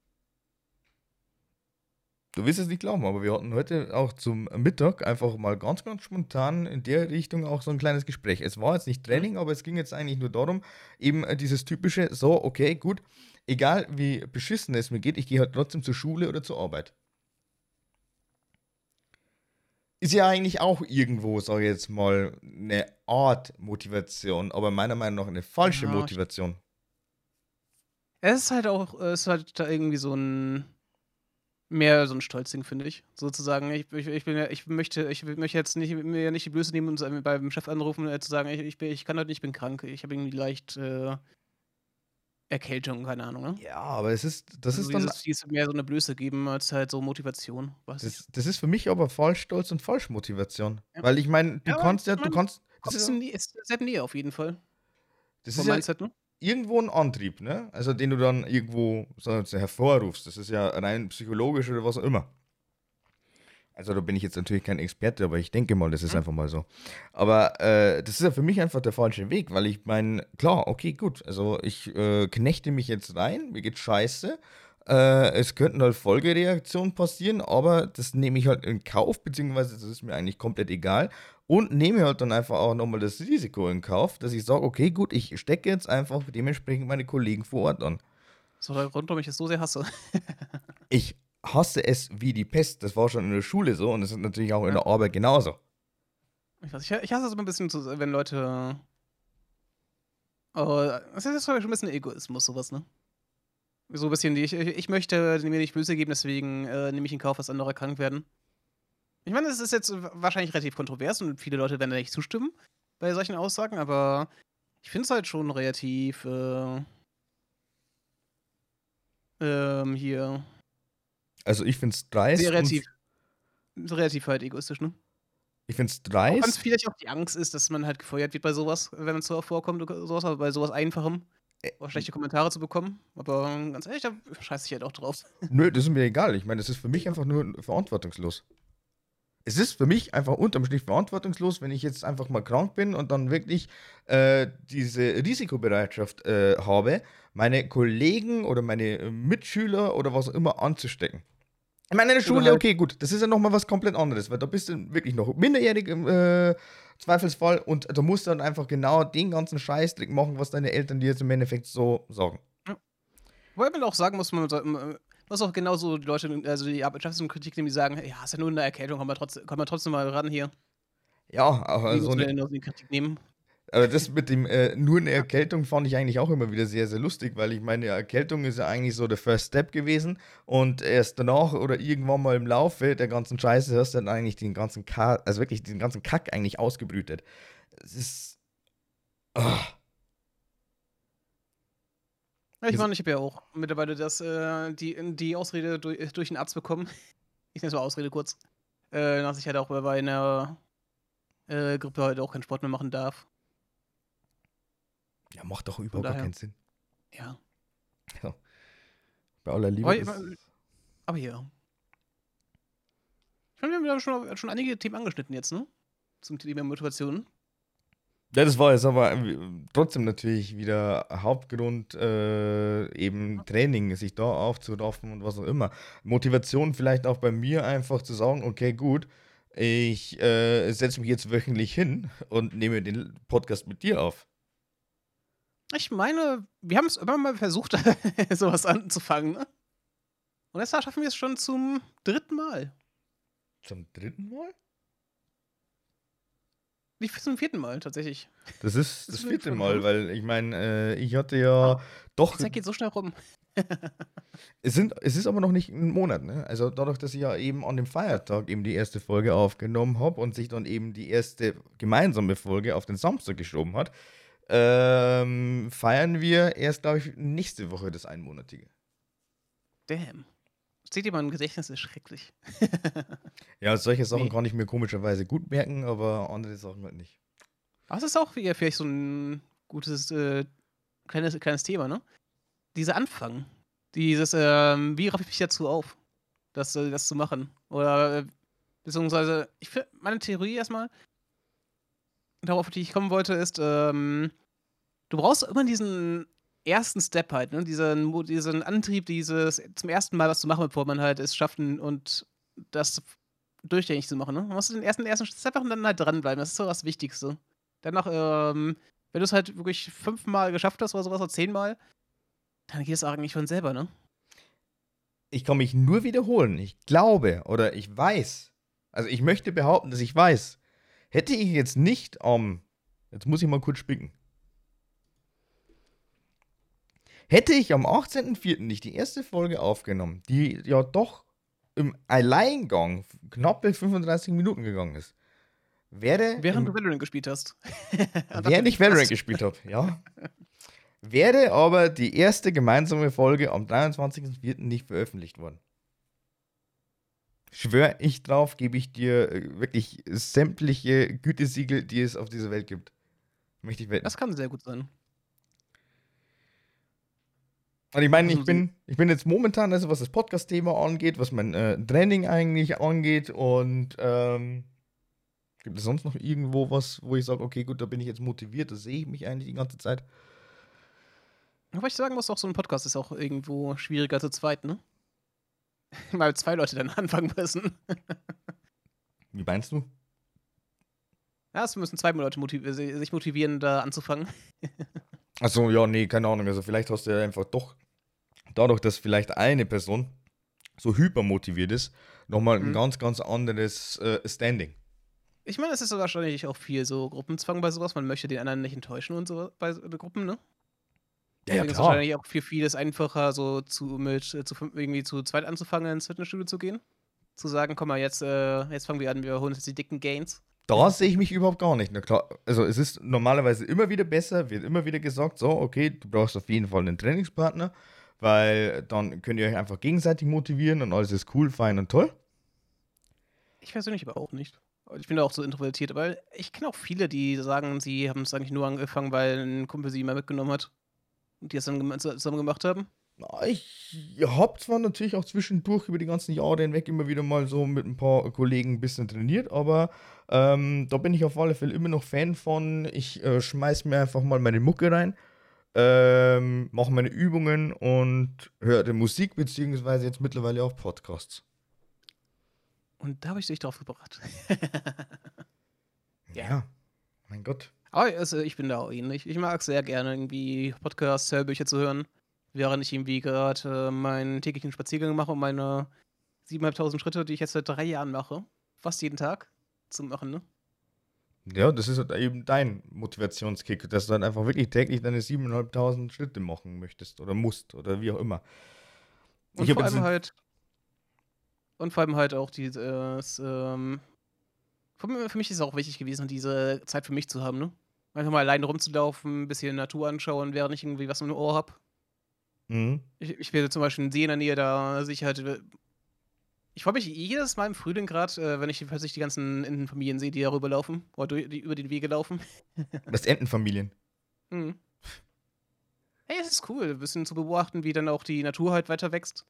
du wirst es nicht glauben, aber wir hatten heute auch zum Mittag einfach mal ganz, ganz spontan in der Richtung auch so ein kleines Gespräch. Es war jetzt nicht Training, aber es ging jetzt eigentlich nur darum, eben äh, dieses typische, so, okay, gut, egal wie beschissen es mir geht, ich gehe halt trotzdem zur Schule oder zur Arbeit. Ist ja eigentlich auch irgendwo, sage ich jetzt mal, eine Art Motivation, aber meiner Meinung nach eine falsche Ja, Motivation. Es ist halt auch, es ist halt da irgendwie so ein mehr so ein Stolzding, finde ich. Sozusagen, ich, ich, ich bin ja, ich möchte, ich möchte jetzt nicht mir nicht die Blöße nehmen und beim Chef anrufen, äh, zu sagen, ich, ich, bin, ich kann heute nicht, ich bin krank, ich habe irgendwie leicht äh, Erkältung, keine Ahnung, ne? Ja, aber es ist, das Also ist dann dieses, dieses mehr so eine Blöße geben als halt so Motivation. Das, das ist für mich aber Falschstolz und Falschmotivation. Ja. Weil ich meine, du Ja, kannst ja, du kannst. Das ist, ein, ist, ist halt Nähe auf jeden Fall. das Vom ist ja Mindset, ne? irgendwo ein Antrieb, ne? Also den du dann irgendwo so hervorrufst. Das ist ja rein psychologisch oder was auch immer. Also da bin ich jetzt natürlich kein Experte, aber ich denke mal, das ist Mhm. einfach mal so. Aber äh, das ist ja für mich einfach der falsche Weg, weil ich meine, klar, okay, gut. Also ich äh, knechte mich jetzt rein, mir geht scheiße. Äh, es könnten halt Folgereaktionen passieren, aber das nehme ich halt in Kauf, beziehungsweise das ist mir eigentlich komplett egal. Und nehme halt dann einfach auch nochmal das Risiko in Kauf, dass ich sage, okay, gut, ich stecke jetzt einfach dementsprechend meine Kollegen vor Ort an. So der Grund, warum ich es so sehr hasse. Ich hasse es wie die Pest. Das war schon in der Schule so und das ist natürlich auch in der Arbeit genauso. Ich, weiß, ich, ich hasse es immer ein bisschen, zu, wenn Leute. Oh, das ist schon ein bisschen Egoismus, sowas, ne? So ein bisschen, die, ich, ich möchte mir nicht böse geben, deswegen äh, nehme ich in Kauf, dass andere krank werden. Ich meine, es ist jetzt wahrscheinlich relativ kontrovers und viele Leute werden da nicht zustimmen bei solchen Aussagen, aber ich finde es halt schon relativ. Äh, ähm, hier. Also ich finde es dreist. Sehr und- relativ. Relativ halt egoistisch, ne? Ich finde es Auch wenn es dreist. vielleicht auch die Angst ist, dass man halt gefeuert wird bei sowas, wenn es so vorkommt oder sowas, aber bei sowas Einfachem. Auch schlechte Kommentare zu bekommen. Aber ganz ehrlich, da scheiße ich halt auch drauf. Nö, das ist mir egal. Ich meine, das ist für mich einfach nur verantwortungslos. Es ist für mich einfach unterm Strich verantwortungslos, wenn ich jetzt einfach mal krank bin und dann wirklich äh, diese Risikobereitschaft äh, habe, meine Kollegen oder meine äh, Mitschüler oder was auch immer anzustecken. Ich meine, in der Schule, okay, gut, das ist ja nochmal was komplett anderes, weil da bist du wirklich noch minderjährig im äh, Zweifelsfall und da musst du dann einfach genau den ganzen Scheißdreck machen, was deine Eltern dir jetzt im Endeffekt so sagen. Wobei man auch sagen muss, man man muss auch genauso die Leute, also die Arbeitschafts- und Kritik nehmen, die sagen, ja, ist ja nur eine Erkältung, kann man trotzdem, kann man trotzdem mal ran hier. Ja, aber Die so eine, die Kritik nehmen. Aber das mit dem äh, nur eine Erkältung fand ich eigentlich auch immer wieder sehr, sehr lustig, weil ich meine, Erkältung ist ja eigentlich so der First Step gewesen und erst danach oder irgendwann mal im Laufe der ganzen Scheiße hast du dann eigentlich den ganzen Kack, also wirklich den ganzen Kack eigentlich ausgebrütet. Es ist. Ah. Ja, ich Ist- meine, ich habe ja auch mittlerweile das, äh, die, die Ausrede durch, durch den Arzt bekommen. Ich nenne es mal Ausrede kurz. Äh, dass ich halt auch bei einer äh, Grippe halt auch keinen Sport mehr machen darf. Ja, macht doch überhaupt gar keinen Sinn. Ja. Bei aller Liebe. Aber, mein- aber ja. Ich meine, wir haben ja schon, schon einige Themen angeschnitten jetzt, ne? Zum Thema Motivation. Ja, das war jetzt aber äh, trotzdem natürlich wieder Hauptgrund, äh, eben Training, sich da aufzuraffen und was auch immer. Motivation vielleicht auch bei mir einfach zu sagen, okay, gut, ich äh, setze mich jetzt wöchentlich hin und nehme den Podcast mit dir auf. Ich meine, wir haben es immer mal versucht, sowas anzufangen. Ne? Und jetzt schaffen wir es schon zum dritten Mal. Zum dritten Mal? Nicht zum vierten Mal tatsächlich. Das ist das, das vierte Mal, weil ich meine, äh, ich hatte ja oh, doch. Die Zeit geht so schnell rum. es, sind, es ist aber noch nicht ein Monat, ne? Also dadurch, dass ich ja eben an dem Feiertag eben die erste Folge aufgenommen habe und sich dann eben die erste gemeinsame Folge auf den Samstag geschoben hat, ähm, feiern wir erst, glaube ich, nächste Woche das Einmonatige. Damn. Seht ihr mal im Gedächtnis ist schrecklich. ja, solche Sachen nee. kann ich mir komischerweise gut merken, aber andere Sachen halt nicht. Es ist auch wieder vielleicht so ein gutes äh, kleines, kleines Thema, ne? Dieser Anfang. Dieses, ähm, wie raff ich mich dazu auf, das, äh, das zu machen? Oder, äh, beziehungsweise, ich finde, meine Theorie erstmal, darauf, auf die ich kommen wollte, ist, ähm, du brauchst immer diesen ersten Step halt, ne? Diesen, diesen Antrieb, dieses zum ersten Mal was zu machen, bevor man halt es schafft und das durchgängig zu machen, ne? Man muss den ersten, ersten Step machen und dann halt dranbleiben. Das ist so das Wichtigste. Danach, ähm, wenn du es halt wirklich fünfmal geschafft hast oder sowas oder zehnmal, dann geht es eigentlich von selber, ne? Ich kann mich nur wiederholen. Ich glaube oder ich weiß, also ich möchte behaupten, dass ich weiß, hätte ich jetzt nicht um, jetzt muss ich mal kurz spicken, Hätte ich am 18.04. nicht die erste Folge aufgenommen, die ja doch im Alleingang knappe 35 Minuten gegangen ist, wäre. Während du Valorant gespielt hast. während ich Valorant gespielt habe, ja. Wäre aber die erste gemeinsame Folge am 23.04. nicht veröffentlicht worden. Schwör ich drauf, gebe ich dir äh, wirklich sämtliche Gütesiegel, die es auf dieser Welt gibt. Möchte ich wetten. Das kann sehr gut sein. Und ich meine, ich bin, ich bin jetzt momentan, also was das Podcast-Thema angeht, was mein äh, Training eigentlich angeht und ähm, gibt es sonst noch irgendwo was, wo ich sage, okay, gut, da bin ich jetzt motiviert, da sehe ich mich eigentlich die ganze Zeit. Aber ich sagen muss, auch so ein Podcast ist auch irgendwo schwieriger zu zweit, ne? Weil zwei Leute dann anfangen müssen. Wie meinst du? Ja, es müssen zwei Leute motiv sich motivieren, da anzufangen. Achso, ja, nee, keine Ahnung. Also vielleicht hast du ja einfach doch, dadurch, dass vielleicht eine Person so hypermotiviert ist, nochmal ein mhm. ganz, ganz anderes äh, Standing. Ich meine, es ist wahrscheinlich auch viel so Gruppenzwang bei sowas. Man möchte den anderen nicht enttäuschen und so bei Gruppen, ne? Ja, ja, klar. ist wahrscheinlich auch für vieles einfacher, so zu, mit, äh, zu, irgendwie zu zweit anzufangen, ins Fitnessstudio zu gehen. Zu sagen, komm mal, jetzt, äh, jetzt fangen wir an, wir holen jetzt die dicken Gains. Da sehe ich mich überhaupt gar nicht. Na klar, also es ist normalerweise immer wieder besser, wird immer wieder gesagt, so, okay, du brauchst auf jeden Fall einen Trainingspartner, weil dann könnt ihr euch einfach gegenseitig motivieren und alles ist cool, fein und toll. Ich persönlich aber auch nicht. Ich bin da auch so introvertiert, aber ich kenne auch viele, die sagen, sie haben es eigentlich nur angefangen, weil ein Kumpel sie mal mitgenommen hat und die es dann zusammen gemacht haben. Ich habe zwar natürlich auch zwischendurch über die ganzen Jahre hinweg immer wieder mal so mit ein paar Kollegen ein bisschen trainiert, aber ähm, da bin ich auf alle Fälle immer noch Fan von. Ich äh, schmeiß mir einfach mal meine Mucke rein, ähm, mache meine Übungen und höre Musik, beziehungsweise jetzt mittlerweile auch Podcasts. Und da habe ich dich drauf gebracht. ja, mein Gott. Aber also, ich bin da auch ähnlich. Ich mag es sehr gerne, irgendwie Podcasts, Hörbücher zu hören während ich irgendwie gerade äh, meinen täglichen Spaziergang mache und meine 7.500 Schritte, die ich jetzt seit drei Jahren mache, fast jeden Tag zu machen, ne? Ja, das ist halt eben dein Motivationskick, dass du dann einfach wirklich täglich deine 7.500 Schritte machen möchtest oder musst oder wie auch immer. Und ich vor allem halt und vor allem halt auch dieses ähm, für mich ist es auch wichtig gewesen, diese Zeit für mich zu haben, ne? Einfach mal alleine rumzulaufen, ein bisschen Natur anschauen, während ich irgendwie was im Ohr habe. Mhm. Ich, ich werde zum Beispiel einen See in der Nähe, da sich halt. Ich freue mich jedes Mal im Frühling gerade, äh, wenn ich plötzlich die ganzen Entenfamilien sehe, die darüber laufen oder die über die Wege laufen. Das Entenfamilien. Mhm. Hey, es ist cool, ein bisschen zu beobachten, wie dann auch die Natur halt weiter wächst.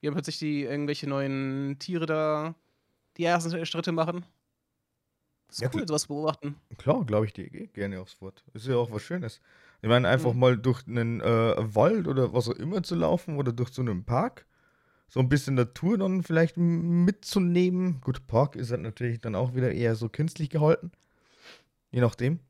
Wie dann plötzlich die irgendwelche neuen Tiere da die ersten Schritte machen. Das ist ja, cool, sowas zu beobachten. Klar, glaube ich dir gerne aufs Wort. Ist ja auch was Schönes. Ich meine, einfach mhm. mal durch einen äh, Wald oder was auch immer zu laufen oder durch so einen Park, so ein bisschen Natur dann vielleicht mitzunehmen. Gut, Park ist halt natürlich dann auch wieder eher so künstlich gehalten. Je nachdem.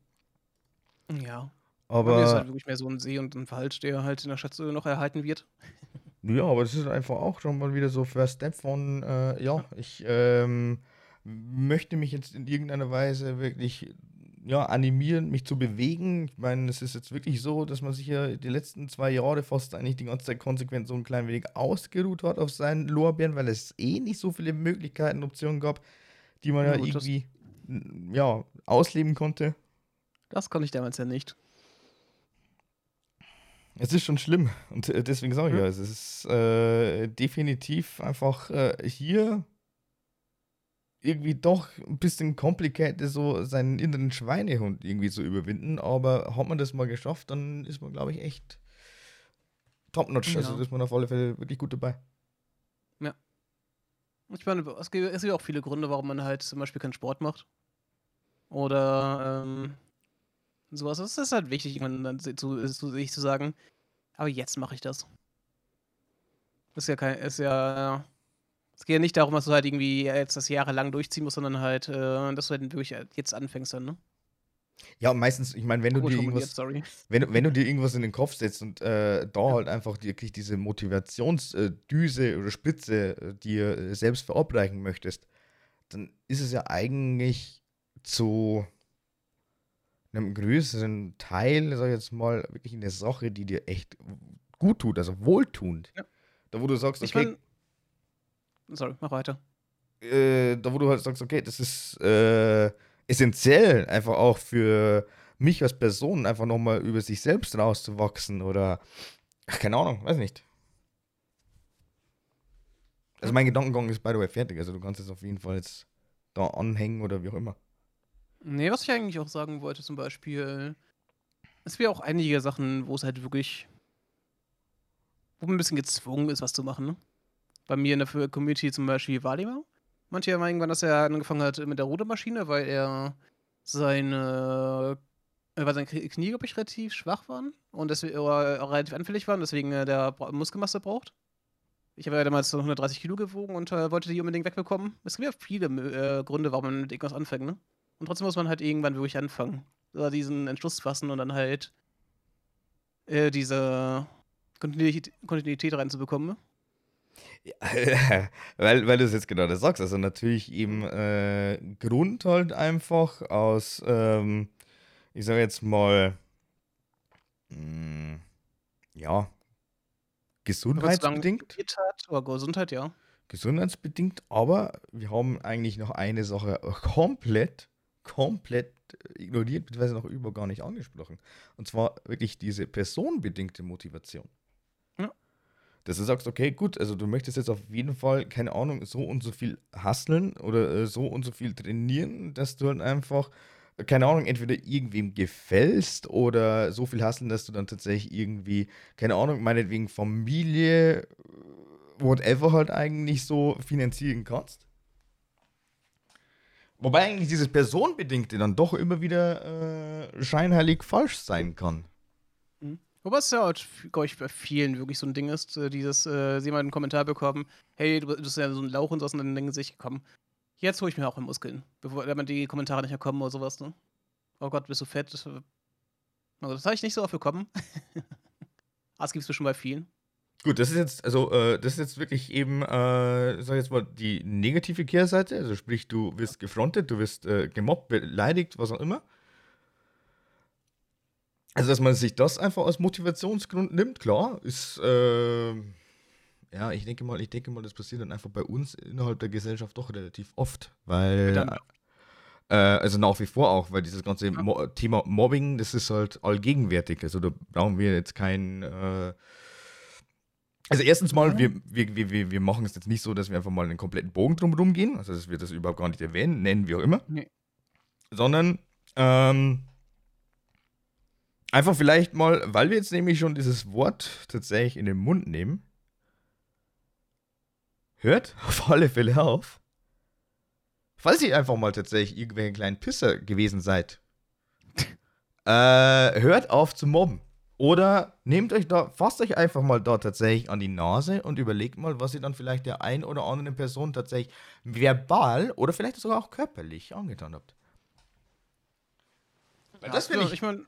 Ja. Aber. Bei mir ist halt wirklich mehr so ein See und ein Wald, der halt in der Stadt noch erhalten wird. Ja, aber das ist einfach auch schon mal wieder so First Step von, äh, ja, ich ähm, möchte mich jetzt in irgendeiner Weise wirklich ja, animieren, mich zu bewegen. Ich meine, es ist jetzt wirklich so, dass man sich ja die letzten zwei Jahre fast eigentlich die ganze Zeit konsequent so ein klein wenig ausgeruht hat auf seinen Lorbeeren, weil es eh nicht so viele Möglichkeiten, Optionen gab, die man ja, ja irgendwie ja, ausleben konnte. Das konnte ich damals ja nicht. Es ist schon schlimm und äh, deswegen sage ich ja, es ist äh, definitiv einfach äh, hier irgendwie doch ein bisschen kompliziert, so seinen inneren Schweinehund irgendwie zu überwinden, aber hat man das mal geschafft, dann ist man, glaube ich, echt top-notch. Also ja. Also ist man auf alle Fälle wirklich gut dabei. Ja. Ich meine, es gibt, es gibt auch viele Gründe, warum man halt zum Beispiel keinen Sport macht. Oder ähm, sowas. Es ist halt wichtig, irgendwann dann zu, zu sich zu sagen, aber jetzt mache ich das. Ist ja kein, ist ja. Es geht ja nicht darum, dass du halt irgendwie jetzt das jahrelang durchziehen musst, sondern halt, äh, dass du halt wirklich jetzt anfängst dann, ne? Ja, und meistens, ich meine, wenn du dir irgendwas, wenn, wenn du dir irgendwas in den Kopf setzt und äh, da ja. halt einfach wirklich diese Motivationsdüse oder Spitze äh, dir selbst verabreichen möchtest, dann ist es ja eigentlich zu einem größeren Teil, sag ich jetzt mal, wirklich eine Sache, die dir echt gut tut, also wohltuend. Ja. Da, wo du sagst, okay. Ich mein, sorry, mach weiter. Äh, da, wo du halt sagst, okay, das ist äh, essentiell, einfach auch für mich als Person, einfach nochmal über sich selbst rauszuwachsen oder, ach, keine Ahnung, weiß nicht. Also mein Gedankengang ist by the way fertig, also du kannst es auf jeden Fall jetzt da anhängen oder wie auch immer. Nee, was ich eigentlich auch sagen wollte, zum Beispiel, es wäre auch einige Sachen, wo es halt wirklich, wo man ein bisschen gezwungen ist, was zu machen. Ne? Bei mir in der Community zum Beispiel Walima. Manche haben irgendwann, dass er angefangen hat mit der Rudermaschine, weil er seine, äh, weil seine Knie, glaube ich, relativ schwach waren und deswegen oder relativ anfällig waren, deswegen äh, der Muskelmasse braucht. Ich habe ja damals 130 Kilo gewogen und äh, wollte die unbedingt wegbekommen. Es gibt ja viele äh, Gründe, warum man mit irgendwas anfängt, ne? Und trotzdem muss man halt irgendwann wirklich anfangen. Oder diesen Entschluss fassen und dann halt äh, diese Kontinuität, Kontinuität reinzubekommen. Ne? Ja, weil, weil du es jetzt genau das sagst. Also natürlich eben äh, Grund halt einfach aus, ähm, ich sage jetzt mal, mh, hm, ja, gesundheitsbedingt. Hat, Gesundheit, ja. Gesundheitsbedingt, aber wir haben eigentlich noch eine Sache komplett komplett ignoriert, beziehungsweise noch über gar nicht angesprochen. Und zwar wirklich diese personenbedingte Motivation. Dass du sagst, okay, gut, also du möchtest jetzt auf jeden Fall, keine Ahnung, so und so viel hasseln oder äh, so und so viel trainieren, dass du halt einfach, keine Ahnung, entweder irgendwem gefällst oder so viel hasseln, dass du dann tatsächlich irgendwie, keine Ahnung, meinetwegen Familie, whatever halt eigentlich so finanzieren kannst. Wobei eigentlich dieses Personenbedingte dann doch immer wieder äh, scheinheilig falsch sein kann. Wobei es ja, halt, glaube ich, bei vielen wirklich so ein Ding ist, äh, dieses, äh, sie mal einen Kommentar bekommen, hey, du, bist ja so ein Lauch und so, und dann denken sich, komm, jetzt hole ich mir auch Muskeln, bevor damit die Kommentare nicht mehr kommen oder sowas, ne? Oh Gott, bist du fett? Das, also, das habe ich nicht so oft bekommen. Aber das gibt es bestimmt bei vielen. Gut, das ist jetzt, also, äh, das ist jetzt wirklich eben, äh, sag ich jetzt mal, die negative Kehrseite. Also, sprich, du wirst gefrontet, du wirst äh, gemobbt, beleidigt, was auch immer. Also, dass man sich das einfach als Motivationsgrund nimmt, klar, ist, äh, ja, ich denke mal, ich denke mal, das passiert dann einfach bei uns innerhalb der Gesellschaft doch relativ oft, weil, äh, also nach wie vor auch, weil dieses ganze Mo Thema Mobbing, das ist halt allgegenwärtig. Also, da brauchen wir jetzt kein, äh, also erstens mal, wir, wir, wir, wir machen es jetzt nicht so, dass wir einfach mal einen kompletten Bogen drumherum gehen, also dass wir das überhaupt gar nicht erwähnen, nennen, wie auch immer. Nee. Sondern ähm, einfach vielleicht mal, weil wir jetzt nämlich schon dieses Wort tatsächlich in den Mund nehmen, hört auf alle Fälle auf, falls ihr einfach mal tatsächlich irgendwelche kleinen Pisser gewesen seid, äh, hört auf zu mobben. Oder nehmt euch da, fasst euch einfach mal da tatsächlich an die Nase und überlegt mal, was ihr dann vielleicht der ein oder anderen Person tatsächlich verbal oder vielleicht sogar auch körperlich angetan habt. Weil das finde ich, ich mein,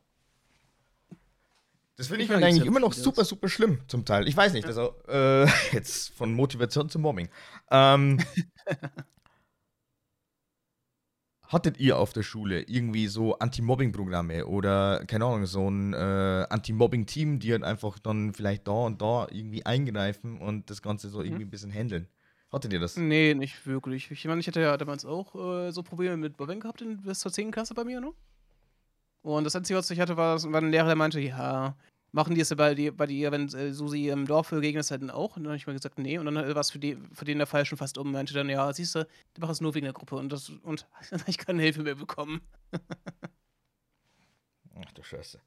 das finde ich, ich eigentlich immer noch super, super schlimm zum Teil. Ich weiß nicht, also äh, jetzt von Motivation zum Mobbing. Ähm, hattet ihr auf der Schule irgendwie so Anti-Mobbing-Programme oder, keine Ahnung, so ein äh, Anti-Mobbing-Team, die halt einfach dann vielleicht da und da irgendwie eingreifen und das Ganze so irgendwie ein bisschen handeln? Hattet ihr das? nee, nicht wirklich. Ich meine, ich hatte ja damals auch äh, so Probleme mit Bobbing gehabt in, bis zur 10. Klasse bei mir, ne? Und das Einzige, was ich hatte, war, war ein Lehrer, der meinte, ja, machen die es ja bei dir, bei dir wenn äh, Susi im Dorf begegnet ist, halt auch. Und dann habe ich mal gesagt, nee. Und dann war es für, die, für den der Fall schon fast um. Meinte dann, ja, siehst du, die machen es nur wegen der Gruppe. Und, das, und dann habe ich keine Hilfe mehr bekommen. Ach du Scheiße.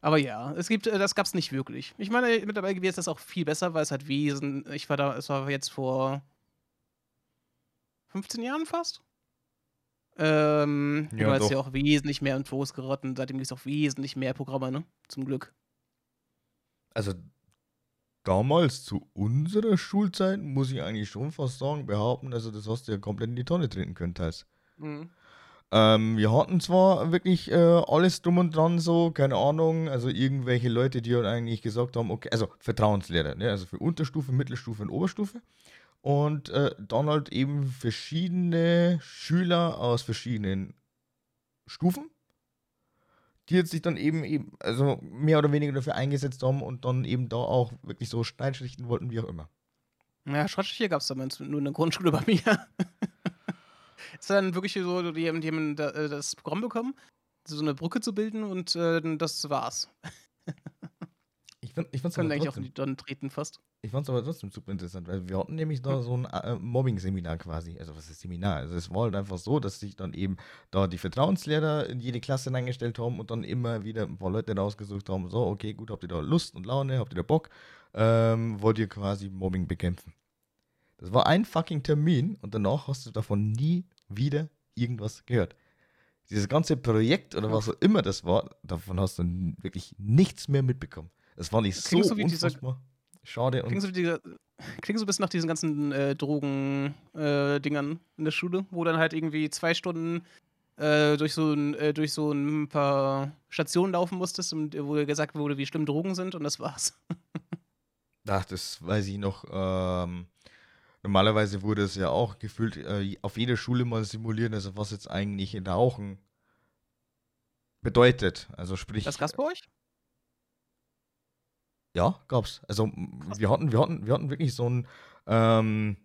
Aber ja, es gibt, äh, das gab es nicht wirklich. Ich meine, mittlerweile ist das auch viel besser, weil es halt Wesen, ich war da, es war jetzt vor 15 Jahren fast. Ähm, Ja, ja, ist ja auch wesentlich mehr Infos geraten. Seitdem gibt es auch wesentlich mehr Programme, ne? Zum Glück. Also damals zu unserer Schulzeit muss ich eigentlich schon fast sagen, behaupten, also das hast du ja komplett in die Tonne treten können teils. Mhm. Ähm, wir hatten zwar wirklich äh, alles drum und dran so, keine Ahnung, also irgendwelche Leute, die halt eigentlich gesagt haben, okay, also Vertrauenslehrer, ne, also für Unterstufe, Mittelstufe und Oberstufe. Und äh, dann halt eben verschiedene Schüler aus verschiedenen Stufen, die jetzt sich dann eben, eben, also mehr oder weniger dafür eingesetzt haben und dann eben da auch wirklich so Steinschlichten wollten, wie auch immer. Ja, Schrottstiche gab es damals nur in der Grundschule bei mir. ist dann wirklich so, die haben, die haben äh, das Programm bekommen, so eine Brücke zu bilden und äh, das war's. Ich, find, ich Können aber eigentlich auch trotzdem- in die Donnen treten fast. Ich fand es aber trotzdem super interessant, weil wir hatten nämlich da so ein äh, Mobbing-Seminar quasi. Also was ist Seminar? Also es war halt einfach so, dass sich dann eben da die Vertrauenslehrer in jede Klasse eingestellt haben und dann immer wieder ein paar Leute rausgesucht haben, so, okay, gut, habt ihr da Lust und Laune, habt ihr da Bock, ähm, wollt ihr quasi Mobbing bekämpfen. Das war ein fucking Termin und danach hast du davon nie wieder irgendwas gehört. Dieses ganze Projekt oder was auch immer das war, davon hast du wirklich nichts mehr mitbekommen. Es war nicht so Klingt so wie dieser- unfassbar schade und Klingt so, wie die, klingt so ein bisschen nach diesen ganzen äh, Drogen-Dingern in der Schule, wo dann halt irgendwie zwei Stunden äh, durch, so ein, äh, durch so ein paar Stationen laufen musstest, und, äh, wo gesagt wurde, wie schlimm Drogen sind, und das war's. Ach, das weiß ich noch. Ähm, normalerweise wurde es ja auch gefühlt äh, auf jeder Schule mal simuliert, also was jetzt eigentlich Rauchen bedeutet. Also sprich. Das gab's bei euch? Ja, gab's. Also wir hatten, wir hatten, wir hatten wirklich so ein, ähm,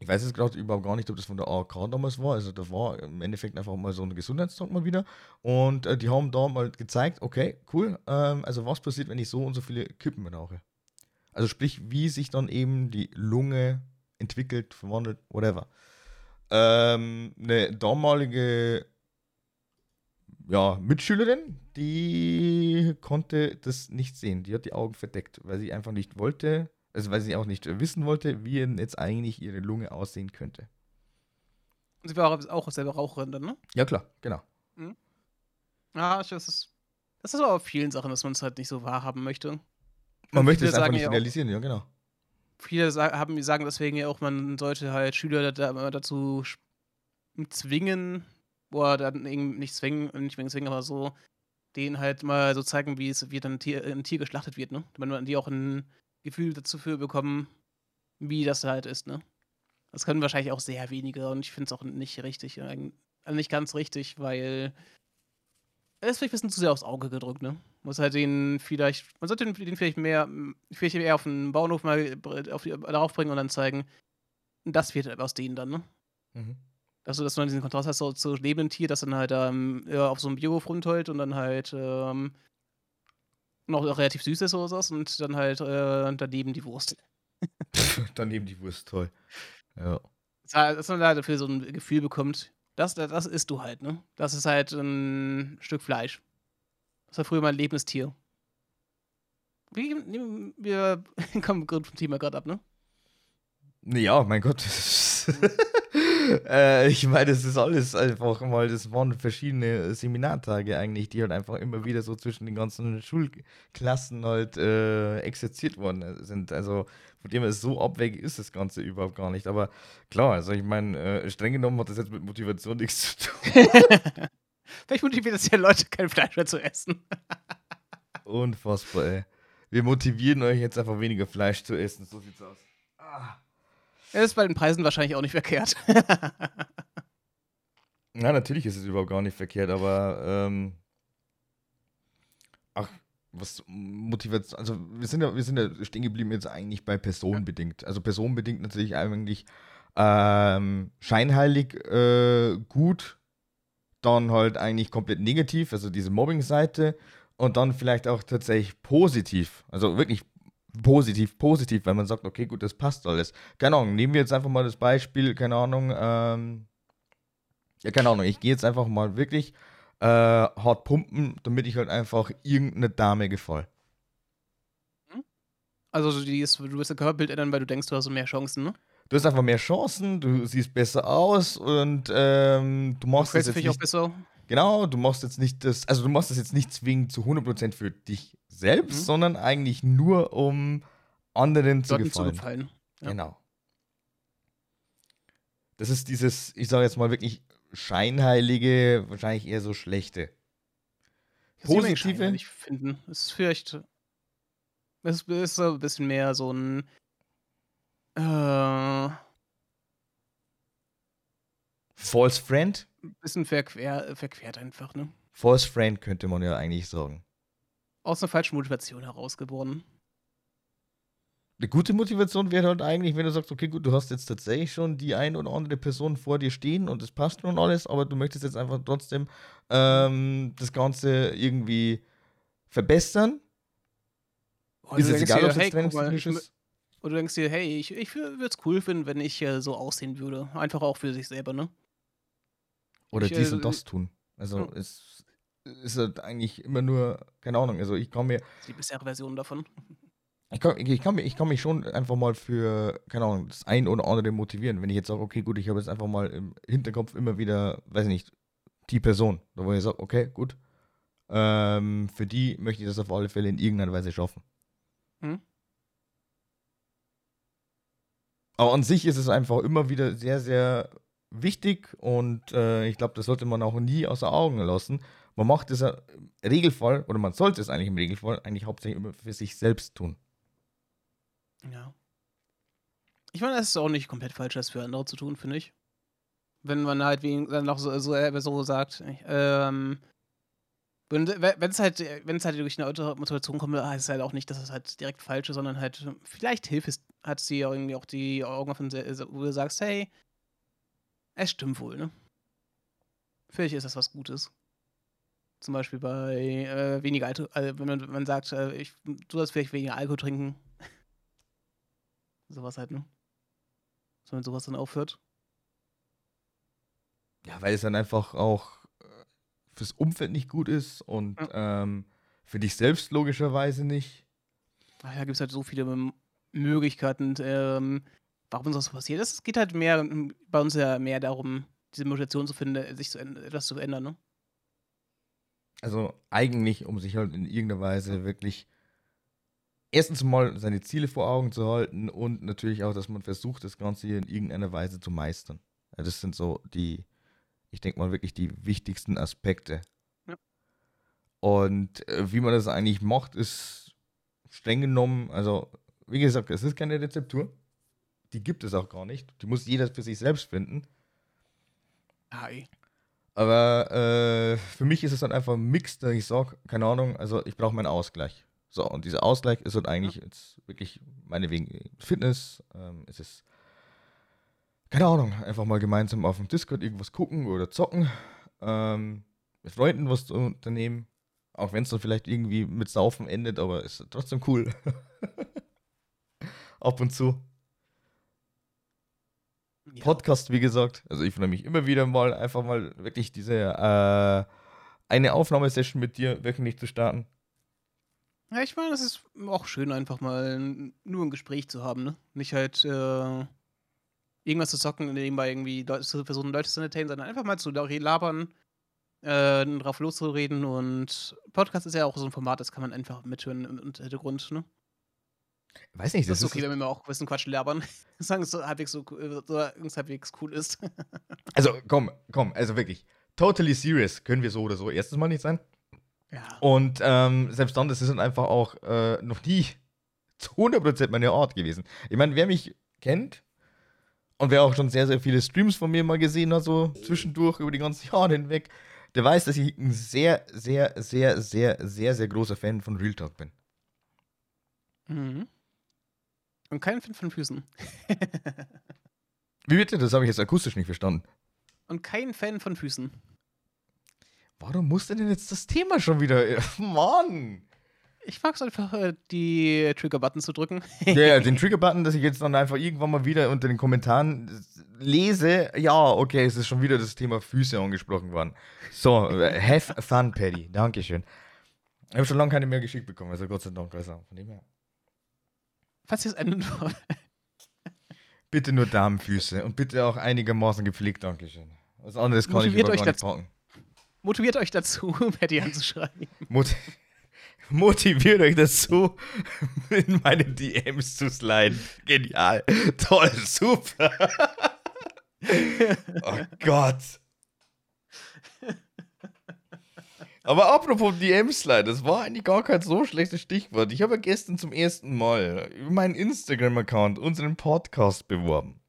ich weiß jetzt gerade überhaupt gar nicht, ob das von der AOK damals war. Also da war im Endeffekt einfach mal so ein Gesundheitstag mal wieder. Und äh, die haben da mal gezeigt, okay, cool, ähm, also was passiert, wenn ich so und so viele Kippen rauche. Also sprich, wie sich dann eben die Lunge entwickelt, verwandelt, whatever. Ähm, eine damalige ja, Mitschülerin, die konnte das nicht sehen. Die hat die Augen verdeckt, weil sie einfach nicht wollte, also weil sie auch nicht wissen wollte, wie jetzt eigentlich ihre Lunge aussehen könnte. Und sie war auch selber Raucherin dann, ne? Ja, klar, genau. Ja, ich, das ist. Das ist aber auf vielen Sachen, dass man es halt nicht so wahrhaben möchte. Man Und möchte es einfach nicht ja realisieren, ja, genau. Viele haben, sagen deswegen ja auch, man sollte halt Schüler da, da, dazu sch- zwingen, oder dann eben nicht zwingen, nicht zwingen, zwingen, aber so, denen halt mal so zeigen, wie es wie dann ein Tier, ein Tier geschlachtet wird, ne? Damit man die auch ein Gefühl dazu für bekommen, wie das halt ist, ne? Das können wahrscheinlich auch sehr wenige und ich finde es auch nicht richtig, eig- also nicht ganz richtig, weil es ist vielleicht ein bisschen zu sehr aufs Auge gedrückt, ne? Muss halt den vielleicht, man sollte den, vielleicht mehr, vielleicht eher auf den Bauernhof mal auf die, darauf bringen und dann zeigen, das wird aus denen dann, ne? Mhm. Dass du, dass du dann diesen Kontrast hast so, zu lebenden Tier, das dann halt ähm, ja, auf so einem Biohof rumtollt und dann halt ähm, noch relativ süß ist oder sowas und dann halt äh, daneben die Wurst. Daneben die Wurst, toll. Ja. Dass man da dafür so ein Gefühl bekommt, das, das, das isst du halt, ne? Das ist halt ein Stück Fleisch. Das war früher mal ein lebendes Tier. Wie, wir kommen vom Thema gerade ab, ne? Ja, mein Gott. Äh, ich meine, das ist alles einfach mal, das waren verschiedene Seminartage eigentlich, die halt einfach immer wieder so zwischen den ganzen Schulklassen halt äh, exerziert worden sind. Also von dem her so abwegig ist das Ganze überhaupt gar nicht. Aber klar, also ich meine, äh, streng genommen hat das jetzt mit Motivation nichts zu tun. Vielleicht motiviert es ja Leute, kein Fleisch mehr zu essen. Unfassbar, ey. Wir motivieren euch jetzt einfach weniger Fleisch zu essen. So sieht's aus. Ah. Ja, ist bei den Preisen wahrscheinlich auch nicht verkehrt. Na, natürlich ist es überhaupt gar nicht verkehrt, aber ähm, ach, was motiviert, also wir sind ja, wir sind ja stehen geblieben jetzt eigentlich bei personenbedingt. Also personenbedingt natürlich eigentlich ähm, scheinheilig äh, gut, dann halt eigentlich komplett negativ, also diese Mobbing-Seite und dann vielleicht auch tatsächlich positiv, also wirklich positiv, positiv, weil man sagt, okay, gut, das passt alles. Keine Ahnung, nehmen wir jetzt einfach mal das Beispiel, keine Ahnung, ähm, ja, keine Ahnung, ich gehe jetzt einfach mal wirklich äh, hart pumpen, damit ich halt einfach irgendeine Dame gefall. Hm? Also du, ist, du wirst dein Körperbild ändern, weil du denkst, du hast mehr Chancen, ne? Du hast einfach mehr Chancen, du siehst besser aus und ähm, du machst du es jetzt nicht, auch besser. Genau, du machst jetzt nicht das, also du machst das jetzt nicht zwingend zu 100% für dich selbst, mhm. sondern eigentlich nur um anderen zu gefallen. Zu gefallen. Ja. Genau. Das ist dieses, ich sage jetzt mal wirklich scheinheilige, wahrscheinlich eher so schlechte. Positive. Ich finden. Es ist vielleicht. Es ist ein bisschen mehr so ein. Äh, False Friend? Ein bisschen verquer, verquert einfach, ne? False Friend könnte man ja eigentlich sagen aus einer falschen Motivation herausgeboren. Eine gute Motivation wäre halt eigentlich, wenn du sagst, okay, gut, du hast jetzt tatsächlich schon die ein oder andere Person vor dir stehen und es passt schon alles, aber du möchtest jetzt einfach trotzdem ähm, das Ganze irgendwie verbessern. Oh, ist es egal, ob es hey, trainingstechnisch ist? Oder du denkst dir, hey, ich, ich würde es cool finden, wenn ich äh, so aussehen würde. Einfach auch für sich selber, ne? Oder ich, dies äh, und das tun. Also ja. es ist halt eigentlich immer nur, keine Ahnung, also ich kann mir. Die bisherige Version davon. Ich kann, ich, kann mich, ich kann mich schon einfach mal für, keine Ahnung, das ein oder andere motivieren. Wenn ich jetzt sage, okay, gut, ich habe jetzt einfach mal im Hinterkopf immer wieder, weiß ich nicht, die Person, da wo ich sage, okay, gut, ähm, für die möchte ich das auf alle Fälle in irgendeiner Weise schaffen. Hm? Aber an sich ist es einfach immer wieder sehr, sehr wichtig und äh, ich glaube, das sollte man auch nie außer Augen lassen, man macht es ja im Regelfall, oder man sollte es eigentlich im Regelfall eigentlich hauptsächlich immer für sich selbst tun. Ja. Ich meine, es ist auch nicht komplett falsch, das für andere zu tun, finde ich. Wenn man halt wie, dann noch so, so, so sagt, ähm, wenn es halt, wenn es halt durch eine Motivation kommt, heißt es halt auch nicht, dass es halt direkt falsch ist, sondern halt, vielleicht hilft es, hat sie irgendwie auch die Augen offen, wo du sagst, hey, es stimmt wohl, ne? Vielleicht ist das was Gutes. Zum Beispiel bei äh, weniger Alkohol, also wenn, man, wenn man sagt, äh, ich, du sollst vielleicht weniger Alkohol trinken. sowas halt, ne? Dass man sowas dann aufhört. Ja, weil es dann einfach auch äh, fürs Umfeld nicht gut ist und ja. ähm, für dich selbst logischerweise nicht. Ach ja, gibt es halt so viele Möglichkeiten, ähm, warum sowas passiert. Es geht halt mehr, bei uns ja mehr darum, diese Motivation zu finden, sich zu, etwas zu verändern, ne? Also eigentlich, um sich halt in irgendeiner Weise wirklich erstens mal seine Ziele vor Augen zu halten und natürlich auch, dass man versucht, das Ganze hier in irgendeiner Weise zu meistern. Ja, das sind so die, ich denke mal wirklich die wichtigsten Aspekte. Ja. Und äh, wie man das eigentlich macht, ist streng genommen, also wie gesagt, es ist keine Rezeptur. Die gibt es auch gar nicht. Die muss jeder für sich selbst finden. Hi. Aber äh, für mich ist es dann einfach ein Mix, dass ich sage, keine Ahnung, also ich brauche meinen Ausgleich. So, und dieser Ausgleich ist halt eigentlich ja. jetzt wirklich meinetwegen Fitness. Ähm, es ist, keine Ahnung, einfach mal gemeinsam auf dem Discord irgendwas gucken oder zocken. Ähm, mit Freunden was zu unternehmen. Auch wenn es dann vielleicht irgendwie mit Saufen endet, aber ist trotzdem cool. Ab und zu. Ja. Podcast, wie gesagt. Also ich freue mich immer wieder mal, einfach mal wirklich diese äh, eine Aufnahmesession mit dir wöchentlich zu starten. Ja, ich meine, es ist auch schön, einfach mal nur ein Gespräch zu haben, ne? Nicht halt, äh, irgendwas zu zocken, nebenbei irgendwie Leute zu versuchen, Leute zu entertainen, sondern einfach mal zu labern, äh, drauf loszureden. Und Podcast ist ja auch so ein Format, das kann man einfach mithören im, im Hintergrund, ne? Weiß nicht, Das ist okay, wenn wir auch ein bisschen Quatsch labern. Solange es so halbwegs, so, so halbwegs cool ist. Also, komm, komm, also wirklich. Totally serious können wir so oder so erstens mal nicht sein. ja. Und ähm, selbst dann, das ist dann einfach auch äh, noch nie zu 100% meine Art gewesen. Ich meine, wer mich kennt und wer auch schon sehr, sehr viele Streams von mir mal gesehen hat, so zwischendurch über die ganzen Jahre hinweg, der weiß, dass ich ein sehr, sehr, sehr, sehr, sehr, sehr großer Fan von Real Talk bin. Mhm. Und kein Fan von Füßen. Wie bitte? Das habe ich jetzt akustisch nicht verstanden. Und kein Fan von Füßen. Warum musste denn jetzt das Thema schon wieder? Mann! Ich mag es einfach, äh, die Trigger-Button zu drücken. Ja, ja, den Trigger-Button, dass ich jetzt dann einfach irgendwann mal wieder unter den Kommentaren lese, ja, okay, es ist schon wieder das Thema Füße angesprochen worden. So, äh, have fun, Paddy. Dankeschön. Ich habe schon lange keine mehr geschickt bekommen, also Gott sei Dank. Also von dem her. Falls ihr es ändern wollt. Bitte nur Damenfüße und bitte auch einigermaßen gepflegt, Dankeschön. Was anderes kann Motiviert ich euch nicht dazu. packen. Motiviert euch dazu, Patty anzuschreiben. Mot motiviert euch dazu, in meine DMs zu sliden. Genial. Toll, super. oh Gott. Aber apropos DM-Slide, das war eigentlich gar kein so schlechtes Stichwort. Ich habe gestern zum ersten Mal über meinen Instagram-Account unseren Podcast beworben.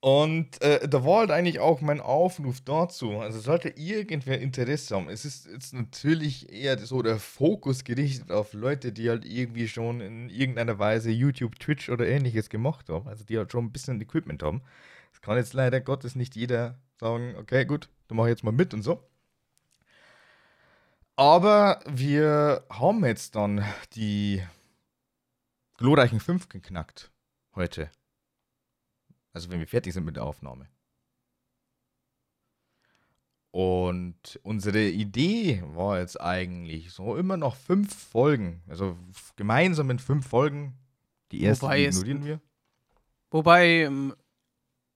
Und äh, da war halt eigentlich auch mein Aufruf dazu. Also sollte irgendwer Interesse haben. Es ist jetzt natürlich eher so der Fokus gerichtet auf Leute, die halt irgendwie schon in irgendeiner Weise YouTube, Twitch oder ähnliches gemacht haben. Also die halt schon ein bisschen Equipment haben. Das kann jetzt leider Gottes nicht jeder sagen, okay, gut, dann mache ich jetzt mal mit und so. Aber wir haben jetzt dann die glorreichen 5 geknackt heute. Also wenn wir fertig sind mit der Aufnahme. Und unsere Idee war jetzt eigentlich so immer noch fünf Folgen. Also gemeinsam in fünf Folgen. Die erste Wobei ignorieren wir. Wobei, ähm,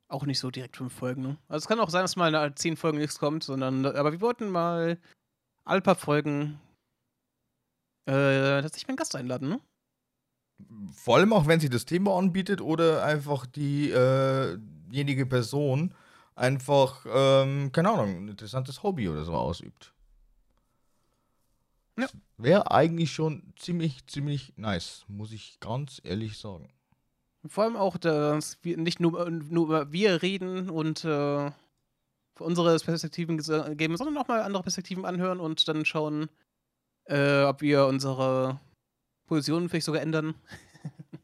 auch nicht so direkt fünf Folgen, ne? Also es kann auch sein, dass mal nach zehn Folgen nichts kommt, sondern, aber wir wollten mal alle paar Folgen äh, tatsächlich meinen Gast einladen, ne? Vor allem auch, wenn sie das Thema anbietet oder einfach die, diejenige Person einfach, ähm, keine Ahnung, ein interessantes Hobby oder so ausübt. Ja. Wäre eigentlich schon ziemlich, ziemlich nice, muss ich ganz ehrlich sagen. Vor allem auch, dass wir nicht nur, nur über wir reden und äh, unsere Perspektiven geben, sondern auch mal andere Perspektiven anhören und dann schauen, äh, ob wir unsere Positionen vielleicht sogar ändern.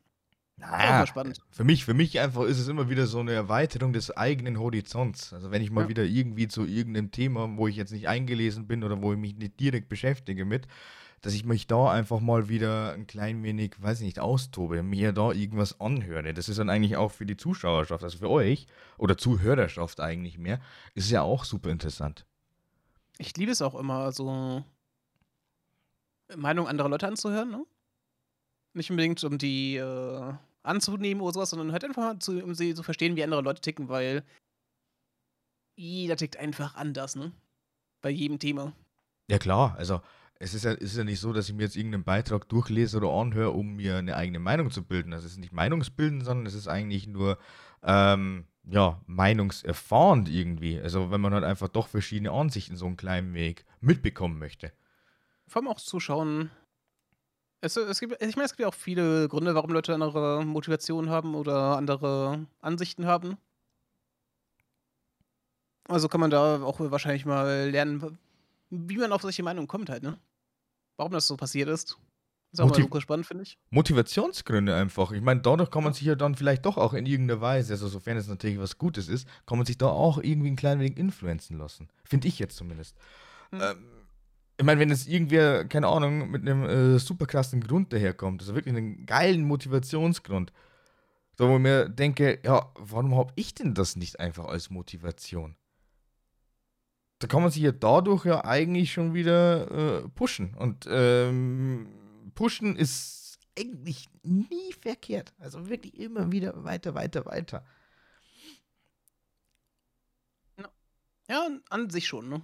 Mal spannend. Für mich, für mich einfach ist es immer wieder so eine Erweiterung des eigenen Horizonts. Also wenn ich mal Ja. wieder irgendwie zu irgendeinem Thema, wo ich jetzt nicht eingelesen bin oder wo ich mich nicht direkt beschäftige mit, dass ich mich da einfach mal wieder ein klein wenig, weiß ich nicht, austobe, mir da irgendwas anhöre. Das ist dann eigentlich auch für die Zuschauerschaft, also für euch oder Zuhörerschaft eigentlich mehr, ist ja auch super interessant. Ich liebe es auch immer, so Meinung anderer Leute anzuhören, ne? Nicht unbedingt, um die äh, anzunehmen oder sowas, sondern halt einfach mal zu, um sie zu verstehen, wie andere Leute ticken, weil jeder tickt einfach anders, ne? Bei jedem Thema. Ja klar, also es ist ja, ist ja nicht so, dass ich mir jetzt irgendeinen Beitrag durchlese oder anhöre, um mir eine eigene Meinung zu bilden. Das ist nicht Meinungsbilden, sondern es ist eigentlich nur ähm, ja, meinungserfahrend irgendwie. Also wenn man halt einfach doch verschiedene Ansichten so einen kleinen Weg mitbekommen möchte. Vor allem auch zuschauen. Es, es gibt, ich meine, es gibt ja auch viele Gründe, warum Leute andere Motivationen haben oder andere Ansichten haben. Also kann man da auch wahrscheinlich mal lernen, wie man auf solche Meinungen kommt halt, ne? Warum das so passiert ist. Ist auch mal Motiv- super spannend, finde ich. Motivationsgründe einfach. Ich meine, dadurch kann man sich ja dann vielleicht doch auch in irgendeiner Weise, also sofern es natürlich was Gutes ist, kann man sich da auch irgendwie ein klein wenig influenzen lassen. Finde ich jetzt zumindest. Hm. Ähm, ich meine, wenn jetzt irgendwer, keine Ahnung, mit einem äh, super krassen Grund daherkommt, also wirklich einen geilen Motivationsgrund, so wo ich mir denke, ja, warum habe ich denn das nicht einfach als Motivation? Da kann man sich ja dadurch ja eigentlich schon wieder äh, pushen. Und ähm, pushen ist eigentlich nie verkehrt. Also wirklich immer wieder weiter, weiter, weiter. Ja, an sich schon, ne?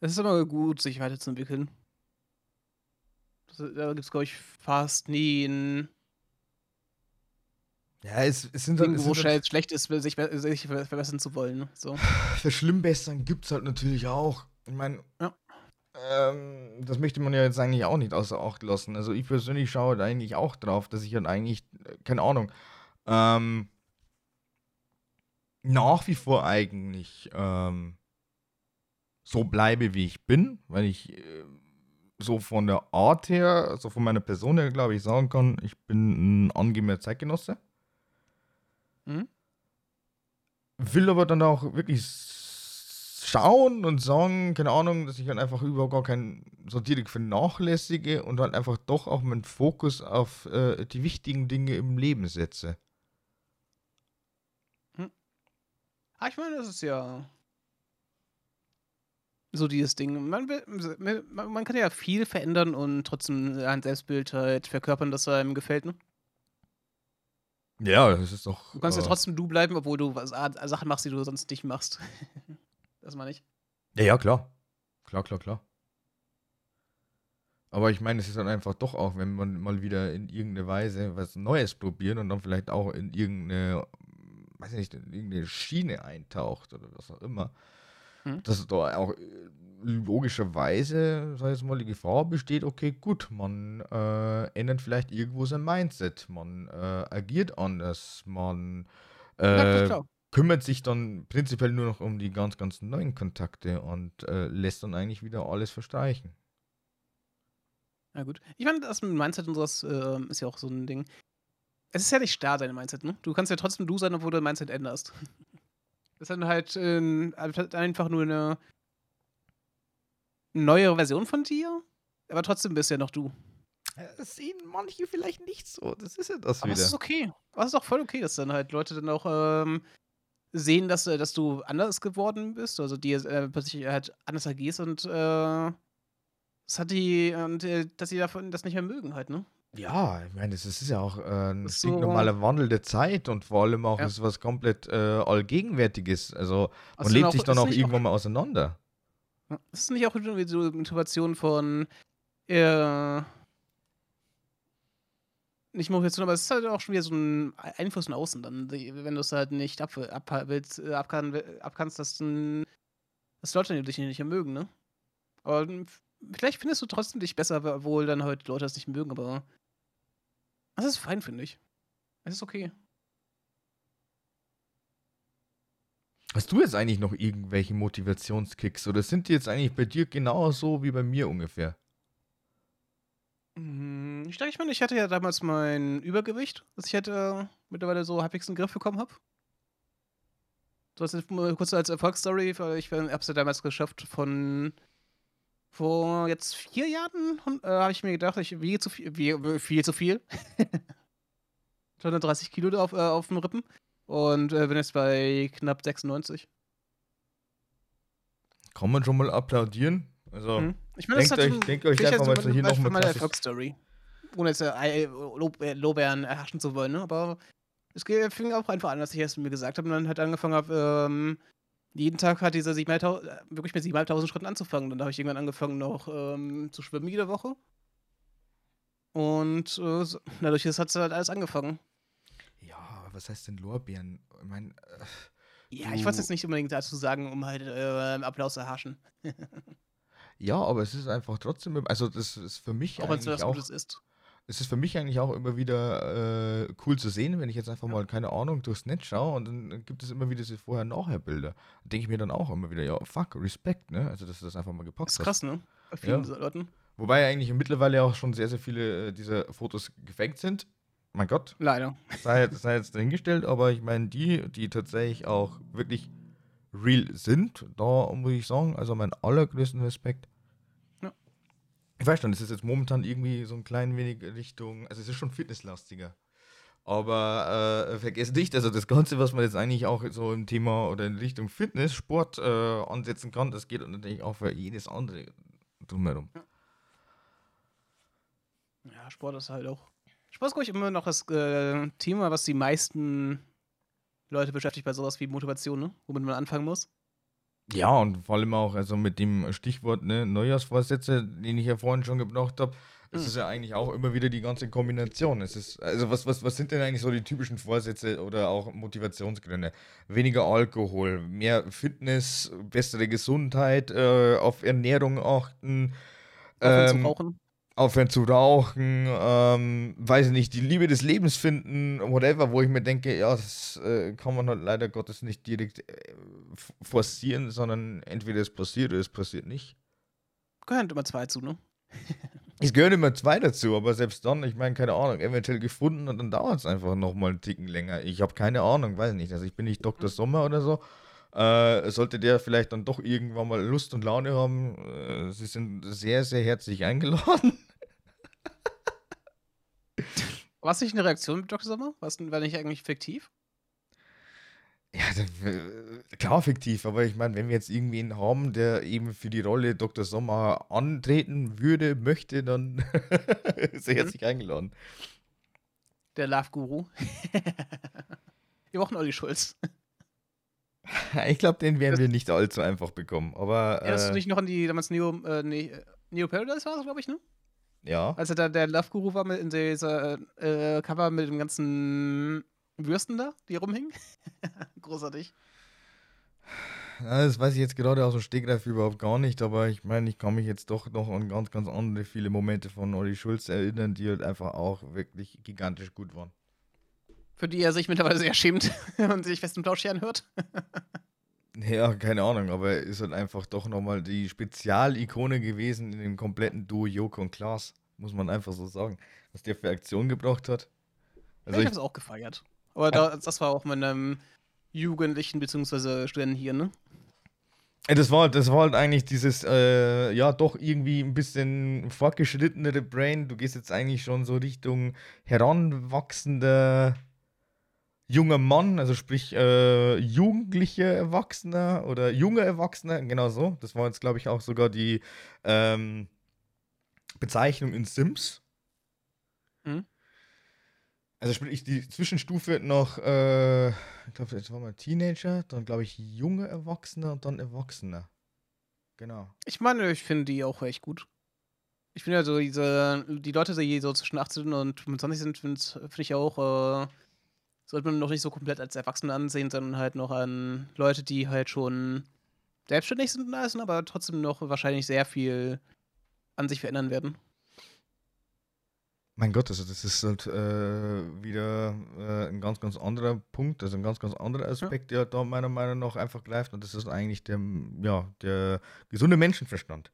Es ist immer gut, sich weiterzuentwickeln. Da gibt es, glaube ich, fast nie ein. Ja, es, es sind Ding, halt, es sind halt, schlecht ist, sich, sich verbessern zu wollen. Ne? So. Verschlimmbessern gibt es halt natürlich auch. Ich meine, Ja. ähm, das möchte man ja jetzt eigentlich auch nicht außer Acht lassen. Also ich persönlich schaue da eigentlich auch drauf, dass ich halt eigentlich, äh, keine Ahnung, ähm, nach wie vor eigentlich ähm, so bleibe, wie ich bin, weil ich äh, so von der Art her, also von meiner Person her, glaube ich, sagen kann, ich bin ein angenehmer Zeitgenosse. Mhm. Will aber dann auch wirklich schauen und sagen, keine Ahnung, dass ich halt einfach überhaupt gar keinen so direkt vernachlässige und halt einfach doch auch meinen Fokus auf äh, die wichtigen Dinge im Leben setze. Ah, ich meine, das ist ja so dieses Ding. Man, man, man kann ja viel verändern und trotzdem ein Selbstbild halt verkörpern, das einem gefällt. Ne? Ja, das ist doch. Du kannst ja äh, trotzdem du bleiben, obwohl du was, Sachen machst, die du sonst nicht machst. das meine ich. Ja, ja, klar. Klar, klar, klar. Aber ich meine, es ist dann einfach doch auch, wenn man mal wieder in irgendeine Weise was Neues probiert und dann vielleicht auch in irgendeine, weiß ich nicht, in irgendeine Schiene eintaucht oder was auch immer, Mhm. dass da auch äh, logischerweise, sag ich jetzt mal, die Gefahr besteht, okay, gut, man äh, ändert vielleicht irgendwo sein Mindset, man äh, agiert anders, man äh, kümmert sich dann prinzipiell nur noch um die ganz, ganz neuen Kontakte und äh, lässt dann eigentlich wieder alles verstreichen. Ja, gut. Ich meine, das mit Mindset und sowas ähm, ist ja auch so ein Ding. Es ist ja nicht starr, dein Mindset, ne? Du kannst ja trotzdem du sein, obwohl du dein Mindset änderst. Das ist dann halt ähm, einfach nur eine neuere Version von dir, aber trotzdem bist ja noch du. Das sehen manche vielleicht nicht so. Das ist ja das Aber es ist okay. Aber es ist auch voll okay, dass dann halt Leute dann auch ähm, sehen, dass, äh, dass du anders geworden bist, also die äh, plötzlich halt anders agierst und äh, das hat die, und äh, dass sie davon das nicht mehr mögen halt, ne? Ja, ich meine, das ist ja auch äh, ein Das ist so- stinknormaler Wandel der Zeit und vor allem auch Ja. ist was komplett äh, allgegenwärtiges. Also man du lebt noch- sich dann auch irgendwann mal auseinander. Das ist nicht auch irgendwie so eine Motivation von äh, nicht Motivation, aber es ist halt auch schon wieder so ein Einfluss von außen dann, wenn du es halt nicht ab, ab, willst, äh, abkann, abkannst, dass, du- dass Leute dich nicht mehr mögen, ne? Aber ähm, vielleicht findest du trotzdem dich besser, obwohl dann halt Leute das nicht mögen, aber das ist fein, finde ich. Es ist okay. Hast du jetzt eigentlich noch irgendwelche Motivationskicks oder sind die jetzt eigentlich bei dir genauso wie bei mir ungefähr? Mm, Ich denke, ich meine, ich hatte ja damals mein Übergewicht, das ich hätte mittlerweile so halbwegs in den Griff bekommen habe. So als, mal kurz als Erfolgsstory, weil ich habe es ja damals geschafft von vor jetzt vier Jahren, äh, habe ich mir gedacht, ich wiege zu viel, wiege viel zu viel. 130 Kilo auf, äh, auf dem Rippen und äh, bin jetzt bei knapp 96. Kann man schon mal applaudieren? Also, Mhm. Ich meine, denkt euch- denkt euch einfach mal hier noch mal Erfolgsstory. Ohne jetzt äh, Lob, äh, Lorbeeren erhaschen zu wollen, ne? Aber es fing auch einfach an, dass ich erst mir gesagt habe und dann halt angefangen habe, ähm, jeden Tag hat diese 7.500, äh, wirklich mit 7.500 Schritten anzufangen. Dann habe ich irgendwann angefangen, noch ähm, zu schwimmen jede Woche. Und äh, dadurch hat es halt alles angefangen. ja, aber was heißt denn Lorbeeren? Ich meine, äh, Ja, ich wollte es jetzt nicht unbedingt dazu sagen, um halt äh, Applaus zu erhaschen. ja, aber es ist einfach trotzdem, also das ist für mich Auch wenn es eigentlich was auch, Gutes ist. Es ist für mich eigentlich auch immer wieder äh, cool zu sehen, wenn ich jetzt einfach mal, keine Ahnung, durchs Netz schaue und dann gibt es immer wieder diese Vorher-Nachher-Bilder. Da denke ich mir dann auch immer wieder, ja, fuck, Respekt, ne? Also, dass du das einfach mal gepackt Das ist hast. krass, ne? Bei vielen Ja. Leuten. Wobei eigentlich mittlerweile auch schon sehr, sehr viele äh, dieser Fotos gefaked sind. Mein Gott, Leider. sei, sei jetzt dahingestellt, aber ich meine, die, die tatsächlich auch wirklich real sind, da muss ich sagen, also mein allergrößten Respekt. Ja. Ich weiß schon, es ist jetzt momentan irgendwie so ein klein wenig Richtung, also es ist schon fitnesslastiger. Aber äh, vergesst nicht, also das Ganze, was man jetzt eigentlich auch so im Thema oder in Richtung Fitness, Sport äh, ansetzen kann, das geht natürlich auch für jedes andere drumherum. Ja, Sport ist halt auch. Sport ist, glaube ich, immer noch das äh, Thema, was die meisten Leute beschäftigt bei sowas wie Motivation, ne? Womit man anfangen muss. Ja, und vor allem auch, also mit dem Stichwort ne, Neujahrsvorsätze, den ich ja vorhin schon gebracht habe, es Mhm. ist ja eigentlich auch immer wieder die ganze Kombination. Es ist, also was, was, was sind denn eigentlich so die typischen Vorsätze oder auch Motivationsgründe? Weniger Alkohol, mehr Fitness, bessere Gesundheit, äh, auf Ernährung achten, ähm, rauchen. Aufhören zu rauchen, ähm, weiß ich nicht, die Liebe des Lebens finden, whatever, wo ich mir denke, ja, das äh, kann man halt leider Gottes nicht direkt äh, forcieren, sondern entweder es passiert oder es passiert nicht. Gehören immer zwei zu, ne? Es gehören immer zwei dazu, aber selbst dann, ich meine, keine Ahnung, eventuell gefunden und dann dauert es einfach nochmal einen Ticken länger. Ich habe keine Ahnung, weiß nicht. Also ich bin nicht Dr. Sommer oder so. Äh, sollte der vielleicht dann doch irgendwann mal Lust und Laune haben, äh, Sie sind sehr, sehr herzlich eingeladen. War es nicht eine Reaktion mit Dr. Sommer? War war nicht eigentlich fiktiv? Ja, äh, klar fiktiv, aber ich meine, wenn wir jetzt irgendwen haben, der eben für die Rolle Dr. Sommer antreten würde, möchte, dann ist er Mhm. herzlich eingeladen. Der Love-Guru. Wir brauchen Olli Schulz. Ich glaube, den werden Das- wir nicht allzu einfach bekommen, aber Erinnerst du äh, dich noch an die damals Neo, äh, nee, Neo Paradise war glaube ich, ne? Ja. Als er da der Love-Guru war mit in dieser äh, Cover mit den ganzen Würsten da, die rumhingen. Großartig. Ja, das weiß ich jetzt gerade aus dem Stegreif überhaupt gar nicht, aber ich meine, ich kann mich jetzt doch noch an ganz, ganz andere viele Momente von Olli Schulz erinnern, die halt einfach auch wirklich gigantisch gut waren. Für die er sich mittlerweile sehr schämt und sich fest im Plausch anhört. Ja, keine Ahnung, aber er ist halt einfach doch nochmal die Spezialikone gewesen in dem kompletten Duo Joko und Klaas, muss man einfach so sagen. Was der für Aktion gebracht hat. Also ich ich, habe es auch gefeiert. Aber da, das war auch mit einem Jugendlichen bzw. Studenten hier, ne? Das war, das war halt eigentlich dieses, äh, ja, doch irgendwie ein bisschen fortgeschrittenere Brain. Du gehst jetzt eigentlich schon so Richtung heranwachsender junger Mann, also sprich äh, jugendlicher Erwachsener oder junger Erwachsener, genau so. Das war jetzt, glaube ich, auch sogar die ähm, Bezeichnung in Sims. Mhm. Also sprich die Zwischenstufe noch, äh, ich glaube, jetzt war mal Teenager, dann glaube ich junge Erwachsener und dann Erwachsener. Genau. Ich meine, ich finde die auch echt gut. Ich finde ja so, diese, die Leute, die so zwischen 18 und 25 sind, finde find ich auch, äh, sollte man noch nicht so komplett als Erwachsene ansehen, sondern halt noch an Leute, die halt schon selbstständig sind und alles, aber trotzdem noch wahrscheinlich sehr viel an sich verändern werden. Mein Gott, also das ist halt äh, wieder äh, ein ganz, ganz anderer Punkt, also ein ganz, ganz anderer Aspekt, der da meiner Meinung nach einfach greift und das ist eigentlich der, ja, der gesunde Menschenverstand.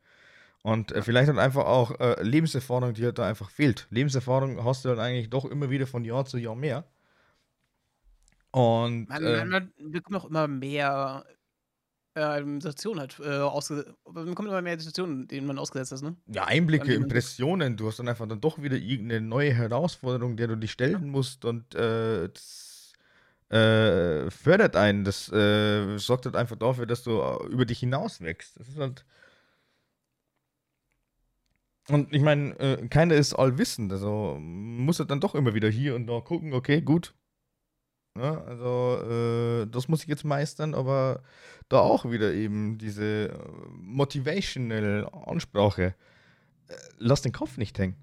Und äh, vielleicht halt einfach auch äh, Lebenserfahrung, die halt da einfach fehlt. Lebenserfahrung hast du halt eigentlich doch immer wieder von Jahr zu Jahr mehr. Und Man, äh, man, man bekommt auch immer mehr ähm, Situationen halt äh, man bekommt immer mehr Situationen, denen man ausgesetzt ist, ne? ja, Einblicke, Impressionen, du hast dann einfach dann doch wieder irgendeine neue Herausforderung, der du dich stellen musst und äh, das äh, fördert einen, das äh, sorgt halt einfach dafür, dass du äh, über dich hinaus wächst. Das ist halt und ich meine, äh, keiner ist allwissend, also muss halt dann doch immer wieder hier und da gucken, okay, gut. Ja, also äh, das muss ich jetzt meistern, aber da auch wieder eben diese äh, motivational Ansprache. Äh, lass den Kopf nicht hängen.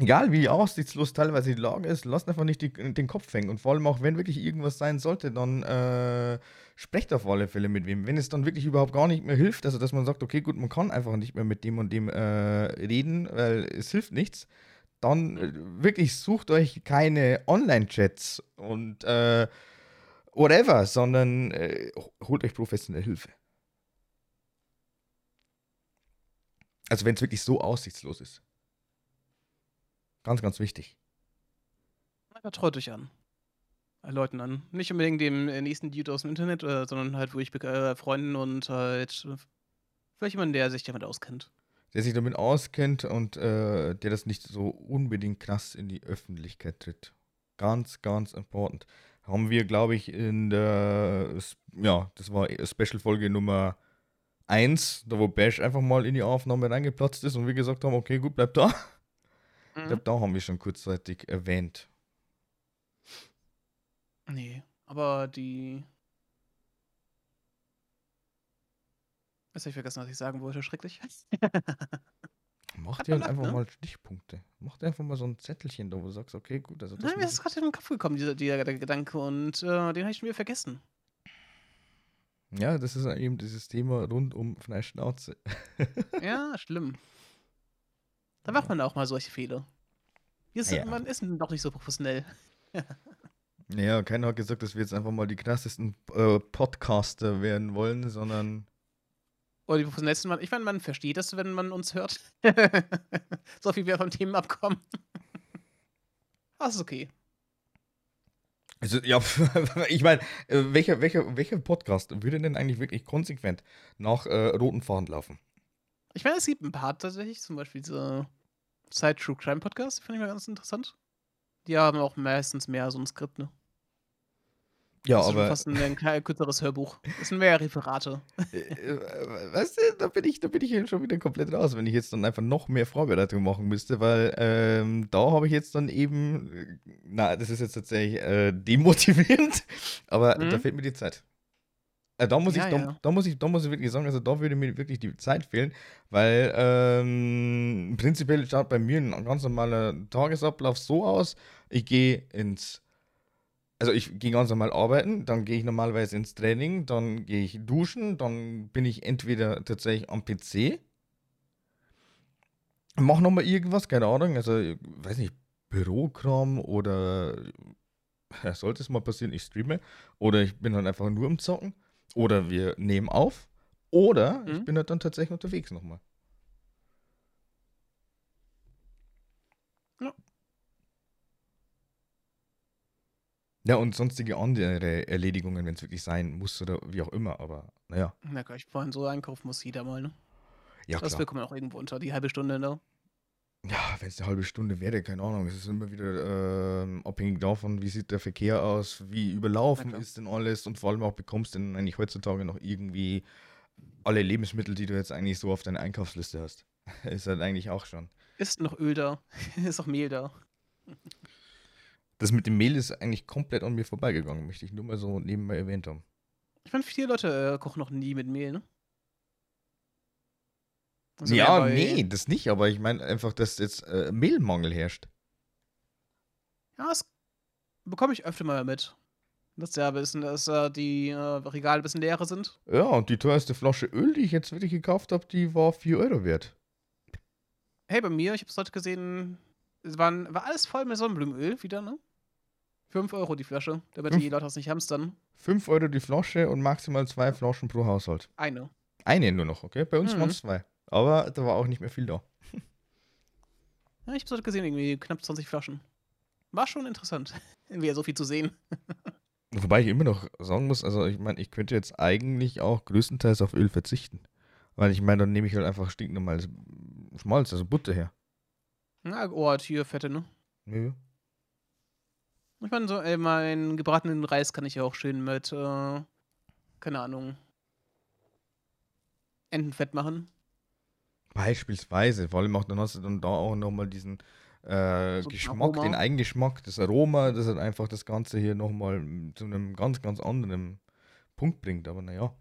Egal wie aussichtslos teilweise die Lage ist, lasst einfach nicht die, den Kopf hängen. Und vor allem auch, wenn wirklich irgendwas sein sollte, dann äh, sprecht auf alle Fälle mit wem. Wenn es dann wirklich überhaupt gar nicht mehr hilft, also dass man sagt, okay, gut, man kann einfach nicht mehr mit dem und dem äh, reden, weil es hilft nichts, dann äh, wirklich sucht euch keine Online-Chats und äh, whatever, sondern äh, holt euch professionelle Hilfe. Also wenn es wirklich so aussichtslos ist. Ganz, ganz wichtig. Vertraut euch an. Leuten an. Nicht unbedingt dem äh, nächsten Dude aus dem Internet, äh, sondern halt wirklich Freunden und halt vielleicht jemanden, der sich damit auskennt. Der sich damit auskennt und äh, der das nicht so unbedingt krass in die Öffentlichkeit tritt. Ganz, ganz important. Haben wir, glaube ich, in der, ja, das war Special-Folge Nummer 1, da wo Bash einfach mal in die Aufnahme reingeplatzt ist und wir gesagt haben, okay, gut, bleib da. Ich Mhm. glaube, da haben wir schon kurzzeitig erwähnt. Nee, aber die. Jetzt habe ich vergessen, was ich sagen wollte. Schrecklich. Mach Hat dir man halt einfach ne? mal Stichpunkte. Mach dir einfach mal so ein Zettelchen da, wo du sagst, okay, gut, also das Nein, mir ist gerade in den Kopf gekommen, dieser, dieser der Gedanke, und äh, den habe ich schon wieder vergessen. Ja, das ist eben dieses Thema rund um Fleischschnauze. Ja, schlimm. Da macht man auch mal solche Fehler. Ist, Ja. Man ist doch nicht so professionell. Naja, keiner hat gesagt, dass wir jetzt einfach mal die krassesten äh, Podcaster werden wollen, sondern Oder die professionellsten. Man, ich meine, man versteht das, wenn man uns hört. so viel wir vom Themen abkommen. Das ist okay. Also, ja, ich meine, äh, welcher, welcher, welcher Podcast würde denn eigentlich wirklich konsequent nach äh, roten Faden laufen? Ich meine, es gibt ein paar tatsächlich, zum Beispiel diese Side True Crime Podcast, die finde ich mal ganz interessant. Die haben auch meistens mehr so ein Skript, ne? Ja, das ist aber, fast ein, ein kürzeres Hörbuch. Das sind mehr Referate. äh, äh, weißt du, da bin ich, da bin ich eben schon wieder komplett raus, wenn ich jetzt dann einfach noch mehr Vorbereitung machen müsste, weil ähm, da habe ich jetzt dann eben, äh, na, das ist jetzt tatsächlich äh, demotivierend, aber da Mhm. fehlt mir die Zeit. Äh, da muss Ja, ich, da, ja. da muss ich, da muss ich wirklich sagen, also da würde mir wirklich die Zeit fehlen, weil ähm, prinzipiell schaut bei mir ein ganz normaler Tagesablauf so aus, ich gehe ins also ich gehe ganz normal arbeiten, dann gehe ich normalerweise ins Training, dann gehe ich duschen, dann bin ich entweder tatsächlich am PC, mache nochmal irgendwas, keine Ahnung, also ich weiß nicht, Bürokram oder ja, sollte es mal passieren, ich streame oder ich bin halt einfach nur am Zocken oder wir nehmen auf oder ich Mhm. bin halt dann tatsächlich unterwegs nochmal. Ja. Ja, und sonstige andere Erledigungen, wenn es wirklich sein muss oder wie auch immer, aber naja. Na klar, ich vorhin so einkaufen muss jeder mal, ne? Ja, das klar. will kommen auch irgendwo unter, die halbe Stunde, ne? Ja, wenn es eine halbe Stunde wäre, keine Ahnung. Es ist immer wieder ähm, abhängig davon, wie sieht der Verkehr aus, wie überlaufen ist denn alles und vor allem auch bekommst du denn eigentlich heutzutage noch irgendwie alle Lebensmittel, die du jetzt eigentlich so auf deiner Einkaufsliste hast. ist halt eigentlich auch schon. Ist noch Öl da? ist noch Mehl da? Das mit dem Mehl ist eigentlich komplett an mir vorbeigegangen, möchte ich nur mal so nebenbei erwähnt haben. Ich meine, viele Leute äh, kochen noch nie mit Mehl, ne? Also ja, nee, das nicht, aber ich meine einfach, dass jetzt äh, Mehlmangel herrscht. Ja, das bekomme ich öfter mal mit. Dass ja bisschen, dass äh, die äh, Regale ein bisschen leerer sind. Ja, und die teuerste Flasche Öl, die ich jetzt wirklich gekauft habe, die war 4 Euro wert. Hey, bei mir, ich habe es heute gesehen, es waren, war alles voll mit Sonnenblumenöl wieder, ne? 5 Euro die Flasche, damit Fünf? die Leute das nicht hamstern. 5 Euro die Flasche und maximal zwei Flaschen pro Haushalt. Eine. Eine nur noch, okay? Bei uns Mhm. waren es zwei. Aber da war auch nicht mehr viel da. Ja, ich habe es gesehen, irgendwie knapp 20 Flaschen. War schon interessant, irgendwie so viel zu sehen. Wobei ich immer noch sagen muss, also ich meine, ich könnte jetzt eigentlich auch größtenteils auf Öl verzichten. Weil ich meine, dann nehme ich halt einfach stinknormales Schmalz, also Butter her. Na, oh, hier Fette, ne? Ja. Ich meine, so, ey, meinen gebratenen Reis kann ich ja auch schön mit, äh, keine Ahnung, Entenfett machen. Beispielsweise, vor allem auch dann hast du dann da auch nochmal diesen äh, So Geschmack, Aroma. den Eigengeschmack, das Aroma, das halt einfach das Ganze hier nochmal zu einem ganz, ganz anderen Punkt bringt. Aber naja.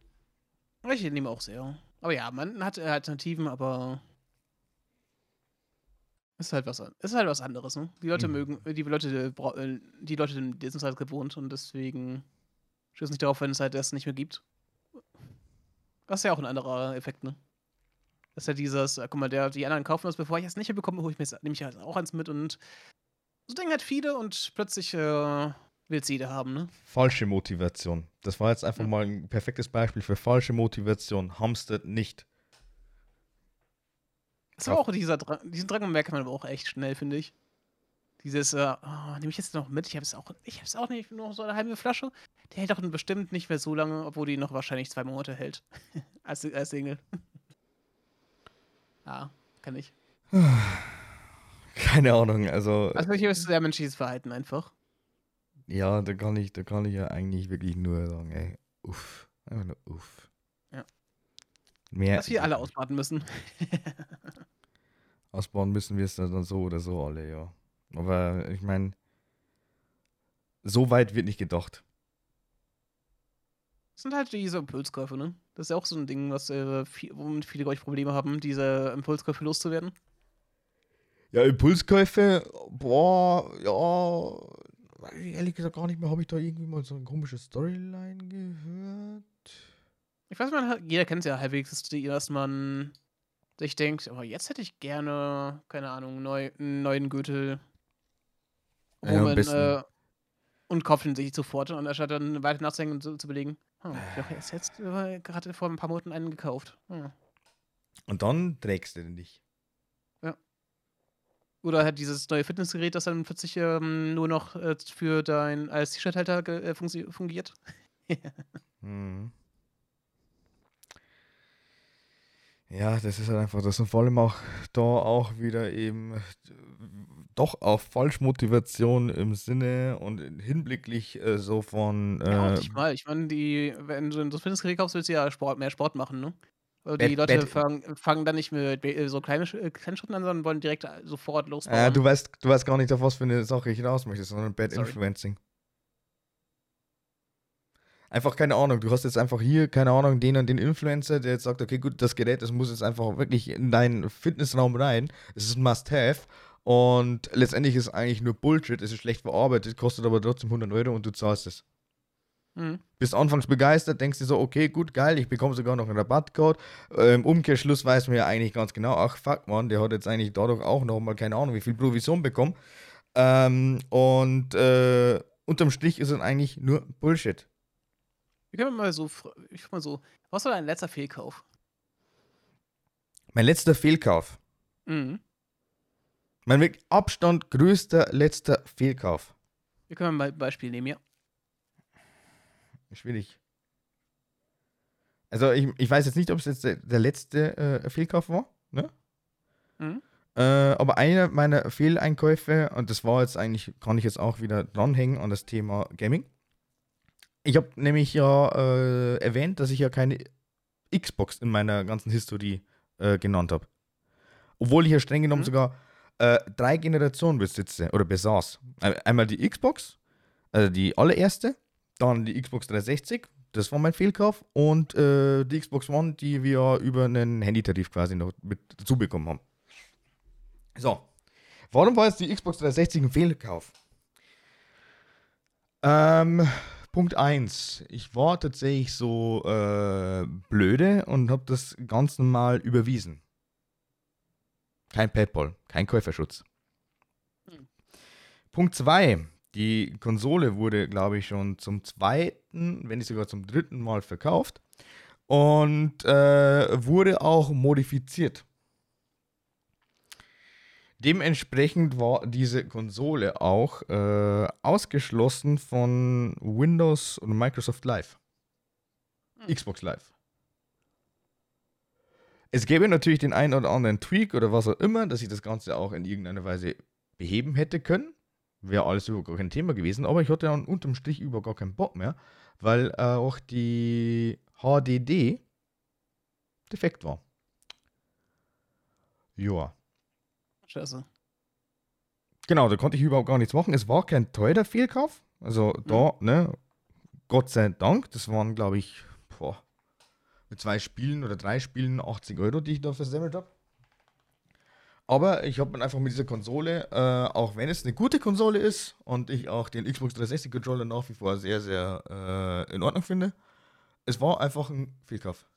Ich nehme auch sehr. Aber ja, man hat Alternativen, aber ist halt was, ist halt was anderes, ne? Die Leute Mhm. mögen, die Leute, bra- äh, die Leute sind es halt gewohnt und deswegen stößt nicht darauf, wenn es halt das nicht mehr gibt. Das ist ja auch ein anderer Effekt, ne? Das ist ja dieses, äh, guck mal, der, die anderen kaufen das, bevor ich es nicht mehr bekomme, hole ich mir jetzt, nehme ich halt auch eins mit und so denken halt viele und plötzlich äh, will es jeder haben, ne? Falsche Motivation. Das war jetzt einfach Ja. mal ein perfektes Beispiel für falsche Motivation. Hamstert nicht. Das war auch dieser Drang, diesen Drang merkt man aber auch echt schnell, finde ich. Dieses, äh, oh, nehme ich jetzt noch mit? Ich habe es auch, ich habe es auch nicht, nur so eine halbe Flasche. Der hält doch bestimmt nicht mehr so lange, obwohl die noch wahrscheinlich zwei Monate hält. als, als Single. ja, kann ich. Keine Ahnung, also, Also hier ist sehr menschliches Verhalten einfach. ja, da kann ich, da kann ich ja eigentlich wirklich nur sagen, ey, uff. Einfach nur uff. Mehr Dass wir alle ausbaden müssen. ausbauen müssen wir es dann so oder so alle, ja. Aber ich meine, so weit wird nicht gedacht. Das sind halt diese Impulskäufe, ne? Das ist ja auch so ein Ding, was äh, viel, womit viele, ich, Probleme haben, diese Impulskäufe loszuwerden. Ja, Impulskäufe, boah, ja, ehrlich gesagt gar nicht mehr, habe ich da irgendwie mal so eine komische Storyline gehört? Ich weiß, man, jeder kennt es ja halbwegs, dass man sich denkt, aber jetzt hätte ich gerne, keine Ahnung, neu, einen neuen Gürtel. Ja, am man, besten- äh, und kauft ihn sich sofort, und anstatt dann weiter nachzudenken und zu, zu überlegen, hm, ich habe jetzt, jetzt äh, gerade vor ein paar Monaten einen gekauft. Hm. Und dann trägst du den nicht. Oder halt dieses neue Fitnessgerät, das dann plötzlich ähm, nur noch äh, für dein als T-Shirt-Halter äh, fungi- fungiert. Mhm. Ja, das ist halt einfach das. Und vor allem auch da auch wieder eben doch auf Falschmotivation im Sinne und hinblicklich äh, so von Ja, äh, mal. Ich meine, die, wenn du das Fitnessgerät kaufst, willst du ja Sport, mehr Sport machen, ne? Die Leute fangen, fangen dann nicht mit äh, so kleine, Sch- äh, kleinen Schritten an, sondern wollen direkt äh, sofort losbauen. äh, du weißt, du weißt gar nicht, auf was für eine Sache ich hinaus möchte, sondern Bad Sorry. Influencing. Einfach keine Ahnung. Du hast jetzt einfach hier, keine Ahnung, den und den Influencer, der jetzt sagt, okay, gut, das Gerät, das muss jetzt einfach wirklich in deinen Fitnessraum rein. Es ist ein Must-Have. Und letztendlich ist es eigentlich nur Bullshit. Es ist schlecht verarbeitet, kostet aber trotzdem 100 Euro und du zahlst es. Mhm. Bist anfangs begeistert, denkst dir so, okay, gut, geil, ich bekomme sogar noch einen Rabattcode. Äh, Im Umkehrschluss weiß man ja eigentlich ganz genau, ach fuck man, der hat jetzt eigentlich dadurch auch noch mal keine Ahnung, wie viel Provision bekommen. Ähm, und äh, unterm Strich ist es eigentlich nur Bullshit. Wir können mal so, ich mal so, was war dein letzter Fehlkauf? Mein letzter Fehlkauf. Mhm. Mein mit Abstand größter letzter Fehlkauf. Wir können mal ein Beispiel nehmen, ja. Schwierig. Also ich, ich weiß jetzt nicht, ob es jetzt der, der letzte äh, Fehlkauf war, ne? Mhm. Äh, aber einer meiner Fehleinkäufe, und das war jetzt eigentlich, kann ich jetzt auch wieder dranhängen an das Thema Gaming. Ich habe nämlich ja äh, erwähnt, dass ich ja keine Xbox in meiner ganzen Historie äh, genannt habe. Obwohl ich ja streng genommen Mhm. sogar äh, drei Generationen besitze oder besaß. Ein- Einmal die Xbox, also die allererste, dann die Xbox 360, das war mein Fehlkauf, und äh, die Xbox One, die wir über einen Handytarif quasi noch mit dazu bekommen haben. So. Warum war jetzt die Xbox 360 ein Fehlkauf? Ähm, Punkt 1. Ich war tatsächlich so äh, blöde und habe das ganz normal überwiesen. Kein Paypal, kein Käuferschutz. Hm. Punkt 2. Die Konsole wurde, glaube ich, schon zum zweiten, wenn nicht sogar zum dritten Mal verkauft und äh, wurde auch modifiziert. Dementsprechend war diese Konsole auch äh, ausgeschlossen von Windows und Microsoft Live. Hm. Xbox Live. Es gäbe natürlich den einen oder anderen Tweak oder was auch immer, dass ich das Ganze auch in irgendeiner Weise beheben hätte können. Wäre alles überhaupt gar kein Thema gewesen, aber ich hatte dann unterm Strich über gar keinen Bock mehr, weil äh, auch die HDD defekt war. Joa. Scheiße. Genau, da konnte ich überhaupt gar nichts machen. Es war kein teurer Fehlkauf. Also da, ne, Gott sei Dank, das waren, glaube ich, boah, mit zwei Spielen oder drei Spielen 80 Euro, die ich da versemmelt habe. Aber ich habe dann einfach mit dieser Konsole, äh, auch wenn es eine gute Konsole ist und ich auch den Xbox 360 Controller nach wie vor sehr, sehr äh, in Ordnung finde, es war einfach ein Fehlkauf.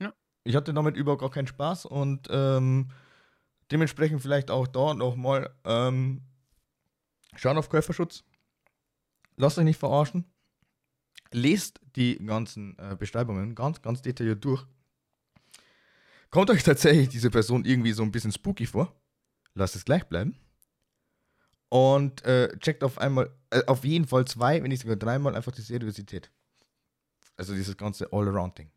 Ja. Ich hatte damit überhaupt gar keinen Spaß und ähm, dementsprechend vielleicht auch da nochmal ähm, schauen auf Käuferschutz. Lasst euch nicht verarschen. Lest die ganzen äh, Beschreibungen ganz, ganz detailliert durch. Kommt euch tatsächlich diese Person irgendwie so ein bisschen spooky vor? Lasst es gleich bleiben. Und äh, checkt auf einmal, äh, auf jeden Fall zwei, wenn nicht sogar dreimal einfach die Seriosität. Also dieses ganze All-Around-Ding.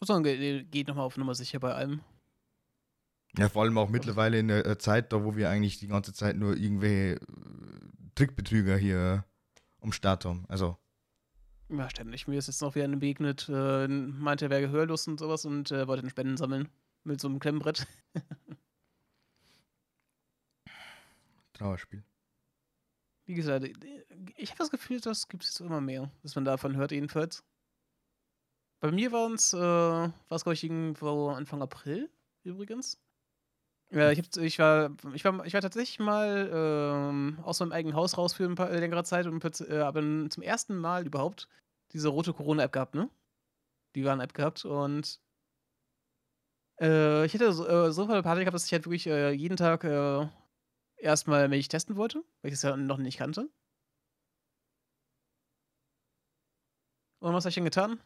Muss sagen, ge- geht nochmal auf Nummer sicher bei allem. Ja, vor allem auch mittlerweile in der äh, Zeit, da wo wir eigentlich die ganze Zeit nur irgendwelche äh, Trickbetrüger hier am Start haben. Also, Ja, ständig. Mir ist jetzt noch wieder begegnet, äh, meinte, er wäre gehörlos und sowas und äh, wollte den Spenden sammeln. Mit so einem Klemmbrett. Trauerspiel. Wie gesagt, ich habe das Gefühl, das gibt es immer mehr, dass man davon hört, jedenfalls. Bei mir waren es, äh, war es, glaube ich, irgendwo Anfang April, übrigens. Ja, ich, hab, ich, war, ich, war, ich war tatsächlich mal ähm, aus meinem eigenen Haus raus für ein paar äh, längere Zeit und äh, habe zum ersten Mal überhaupt diese rote Corona-App gehabt, ne? Die Warn-App gehabt und äh, ich hätte so, äh, so viel Panik gehabt, dass ich halt wirklich äh, jeden Tag äh, erstmal mich testen wollte, weil ich es ja noch nicht kannte. Und was habe ich denn getan?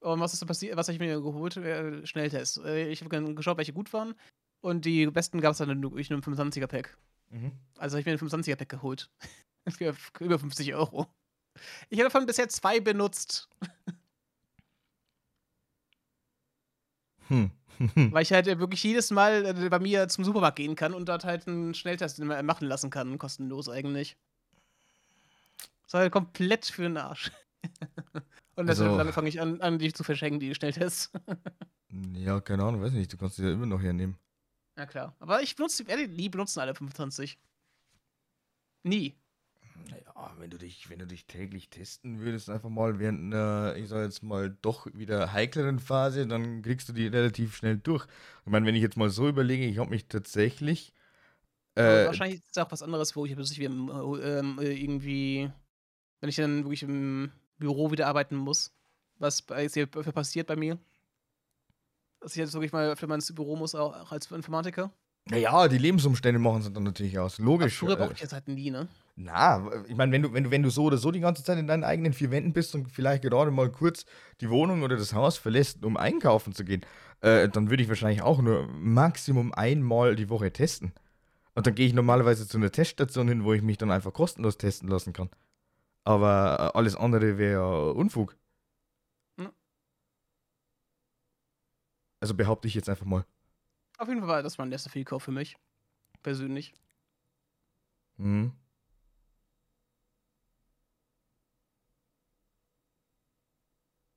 Und was ist passiert? Was habe ich mir geholt? Äh, Schnelltest. Äh, ich habe geschaut, welche gut waren. Und die besten gab es dann durch einen 25er-Pack. Mhm. Also habe ich mir einen 25er-Pack geholt. Für über 50 Euro. Ich habe davon bisher zwei benutzt. hm. Weil ich halt wirklich jedes Mal äh, bei mir zum Supermarkt gehen kann und dort halt einen Schnelltest machen lassen kann. Kostenlos eigentlich. Das war halt komplett für den Arsch. und deshalb also, fange ich an, an, die zu verschenken, die Schnelltests. ja, keine Ahnung, weiß nicht. Du kannst die ja immer noch hernehmen. Ja, klar. Aber ich benutze, werde nie benutzen alle 25. Nie. Naja, wenn du dich, wenn du dich täglich testen würdest, einfach mal während einer, ich sag jetzt mal, doch wieder heikleren Phase, dann kriegst du die relativ schnell durch. Ich meine, wenn ich jetzt mal so überlege, ich habe mich tatsächlich. Äh, wahrscheinlich ist es auch was anderes, wo ich plötzlich ähm, irgendwie, wenn ich dann wirklich im Büro wieder arbeiten muss, was hier passiert bei mir. Dass ich jetzt wirklich mal für mein Büro muss, auch als Informatiker. Naja, die Lebensumstände machen es dann natürlich aus. Logisch. Früher brauchte ich jetzt halt nie, ne? Na, ich meine, wenn du, wenn, du, wenn du so oder so die ganze Zeit in deinen eigenen vier Wänden bist und vielleicht gerade mal kurz die Wohnung oder das Haus verlässt, um einkaufen zu gehen, äh, dann würde ich wahrscheinlich auch nur Maximum einmal die Woche testen. Und dann gehe ich normalerweise zu einer Teststation hin, wo ich mich dann einfach kostenlos testen lassen kann. Aber äh, alles andere wäre ja Unfug. Also behaupte ich jetzt einfach mal. Auf jeden Fall war das mein erster Fehlkauf für mich. Persönlich. Mhm.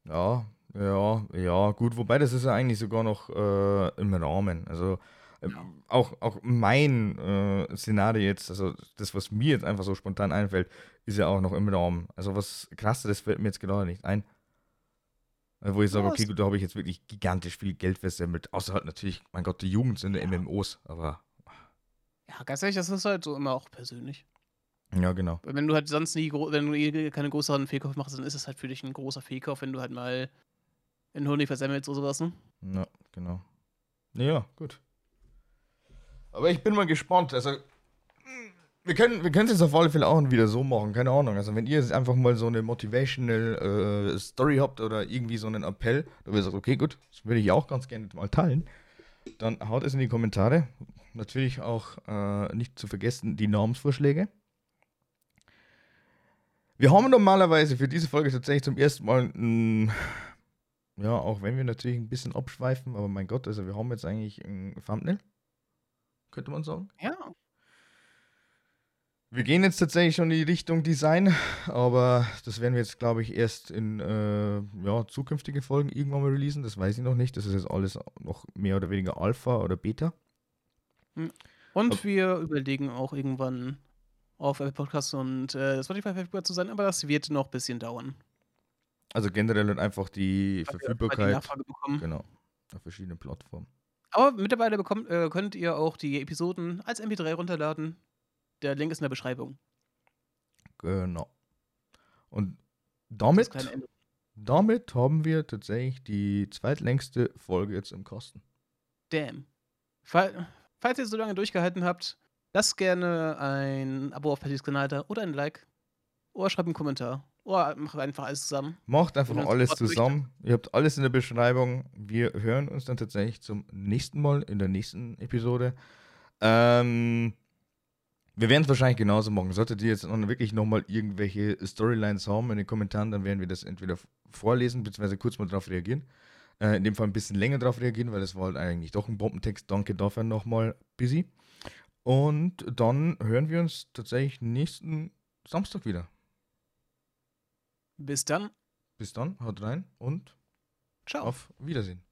Ja, ja, ja, gut, wobei das ist ja eigentlich sogar noch äh, im Rahmen. Also äh, ja. auch, auch mein äh, Szenario jetzt, also das, was mir jetzt einfach so spontan einfällt, ist ja auch noch im Rahmen. Also was krasses fällt mir jetzt gerade nicht ein. Wo ich sage, okay, gut, da habe ich jetzt wirklich gigantisch viel Geld versemmelt. Außer halt natürlich, mein Gott, die Jugend sind ja. MMOs, aber. Ja, ganz ehrlich, das ist halt so immer auch persönlich. Ja, genau. Wenn du halt sonst nie, wenn du eh keine größeren Fehlkauf machst, dann ist es halt für dich ein großer Fehlkauf, wenn du halt mal in Honig versemmelst oder sowas, ne? Ja, genau. Ja, gut. Aber ich bin mal gespannt. Also, wir können wir es auf alle Fälle auch wieder so machen, keine Ahnung. Also, wenn ihr jetzt einfach mal so eine motivational äh, Story habt oder irgendwie so einen Appell, da ihr sagt, okay, gut, das würde ich auch ganz gerne mal teilen, dann haut es in die Kommentare. Natürlich auch äh, nicht zu vergessen die Namensvorschläge. Wir haben normalerweise für diese Folge tatsächlich zum ersten Mal, ein, ja, auch wenn wir natürlich ein bisschen abschweifen, aber mein Gott, also wir haben jetzt eigentlich ein Thumbnail, könnte man sagen. Ja. Wir gehen jetzt tatsächlich schon in die Richtung Design, aber das werden wir jetzt, glaube ich, erst in äh, ja, zukünftige Folgen irgendwann mal releasen. Das weiß ich noch nicht. Das ist jetzt alles noch mehr oder weniger Alpha oder Beta. Hm. Und aber wir überlegen auch irgendwann auf Apple Podcasts und äh, Spotify verfügbar zu sein, aber das wird noch ein bisschen dauern. Also generell und einfach die Weil Verfügbarkeit. Die. Genau. Auf verschiedenen Plattformen. Aber mittlerweile bekommt, äh, könnt ihr auch die Episoden als MP3 runterladen. Der Link ist in der Beschreibung. Genau. Und damit, damit haben wir tatsächlich die zweitlängste Folge jetzt im Kosten. Damn. Falls ihr so lange durchgehalten habt, Lasst gerne ein Abo auf Pattys Kanal da oder ein Like. Oder schreibt einen Kommentar. Oder macht einfach alles zusammen. Macht einfach alles zusammen. Ihr habt alles in der Beschreibung. Wir hören uns dann tatsächlich zum nächsten Mal in der nächsten Episode. Ähm, wir werden es wahrscheinlich genauso machen. Solltet ihr jetzt noch wirklich nochmal irgendwelche Storylines haben in den Kommentaren, dann werden wir das entweder vorlesen, beziehungsweise kurz mal darauf reagieren. Äh, in dem Fall ein bisschen länger darauf reagieren, weil das war halt eigentlich doch ein Bombentext. Danke dafür nochmal, Busy. Und dann hören wir uns tatsächlich nächsten Samstag wieder. Bis dann. Bis dann, haut rein und Ciao. auf Wiedersehen.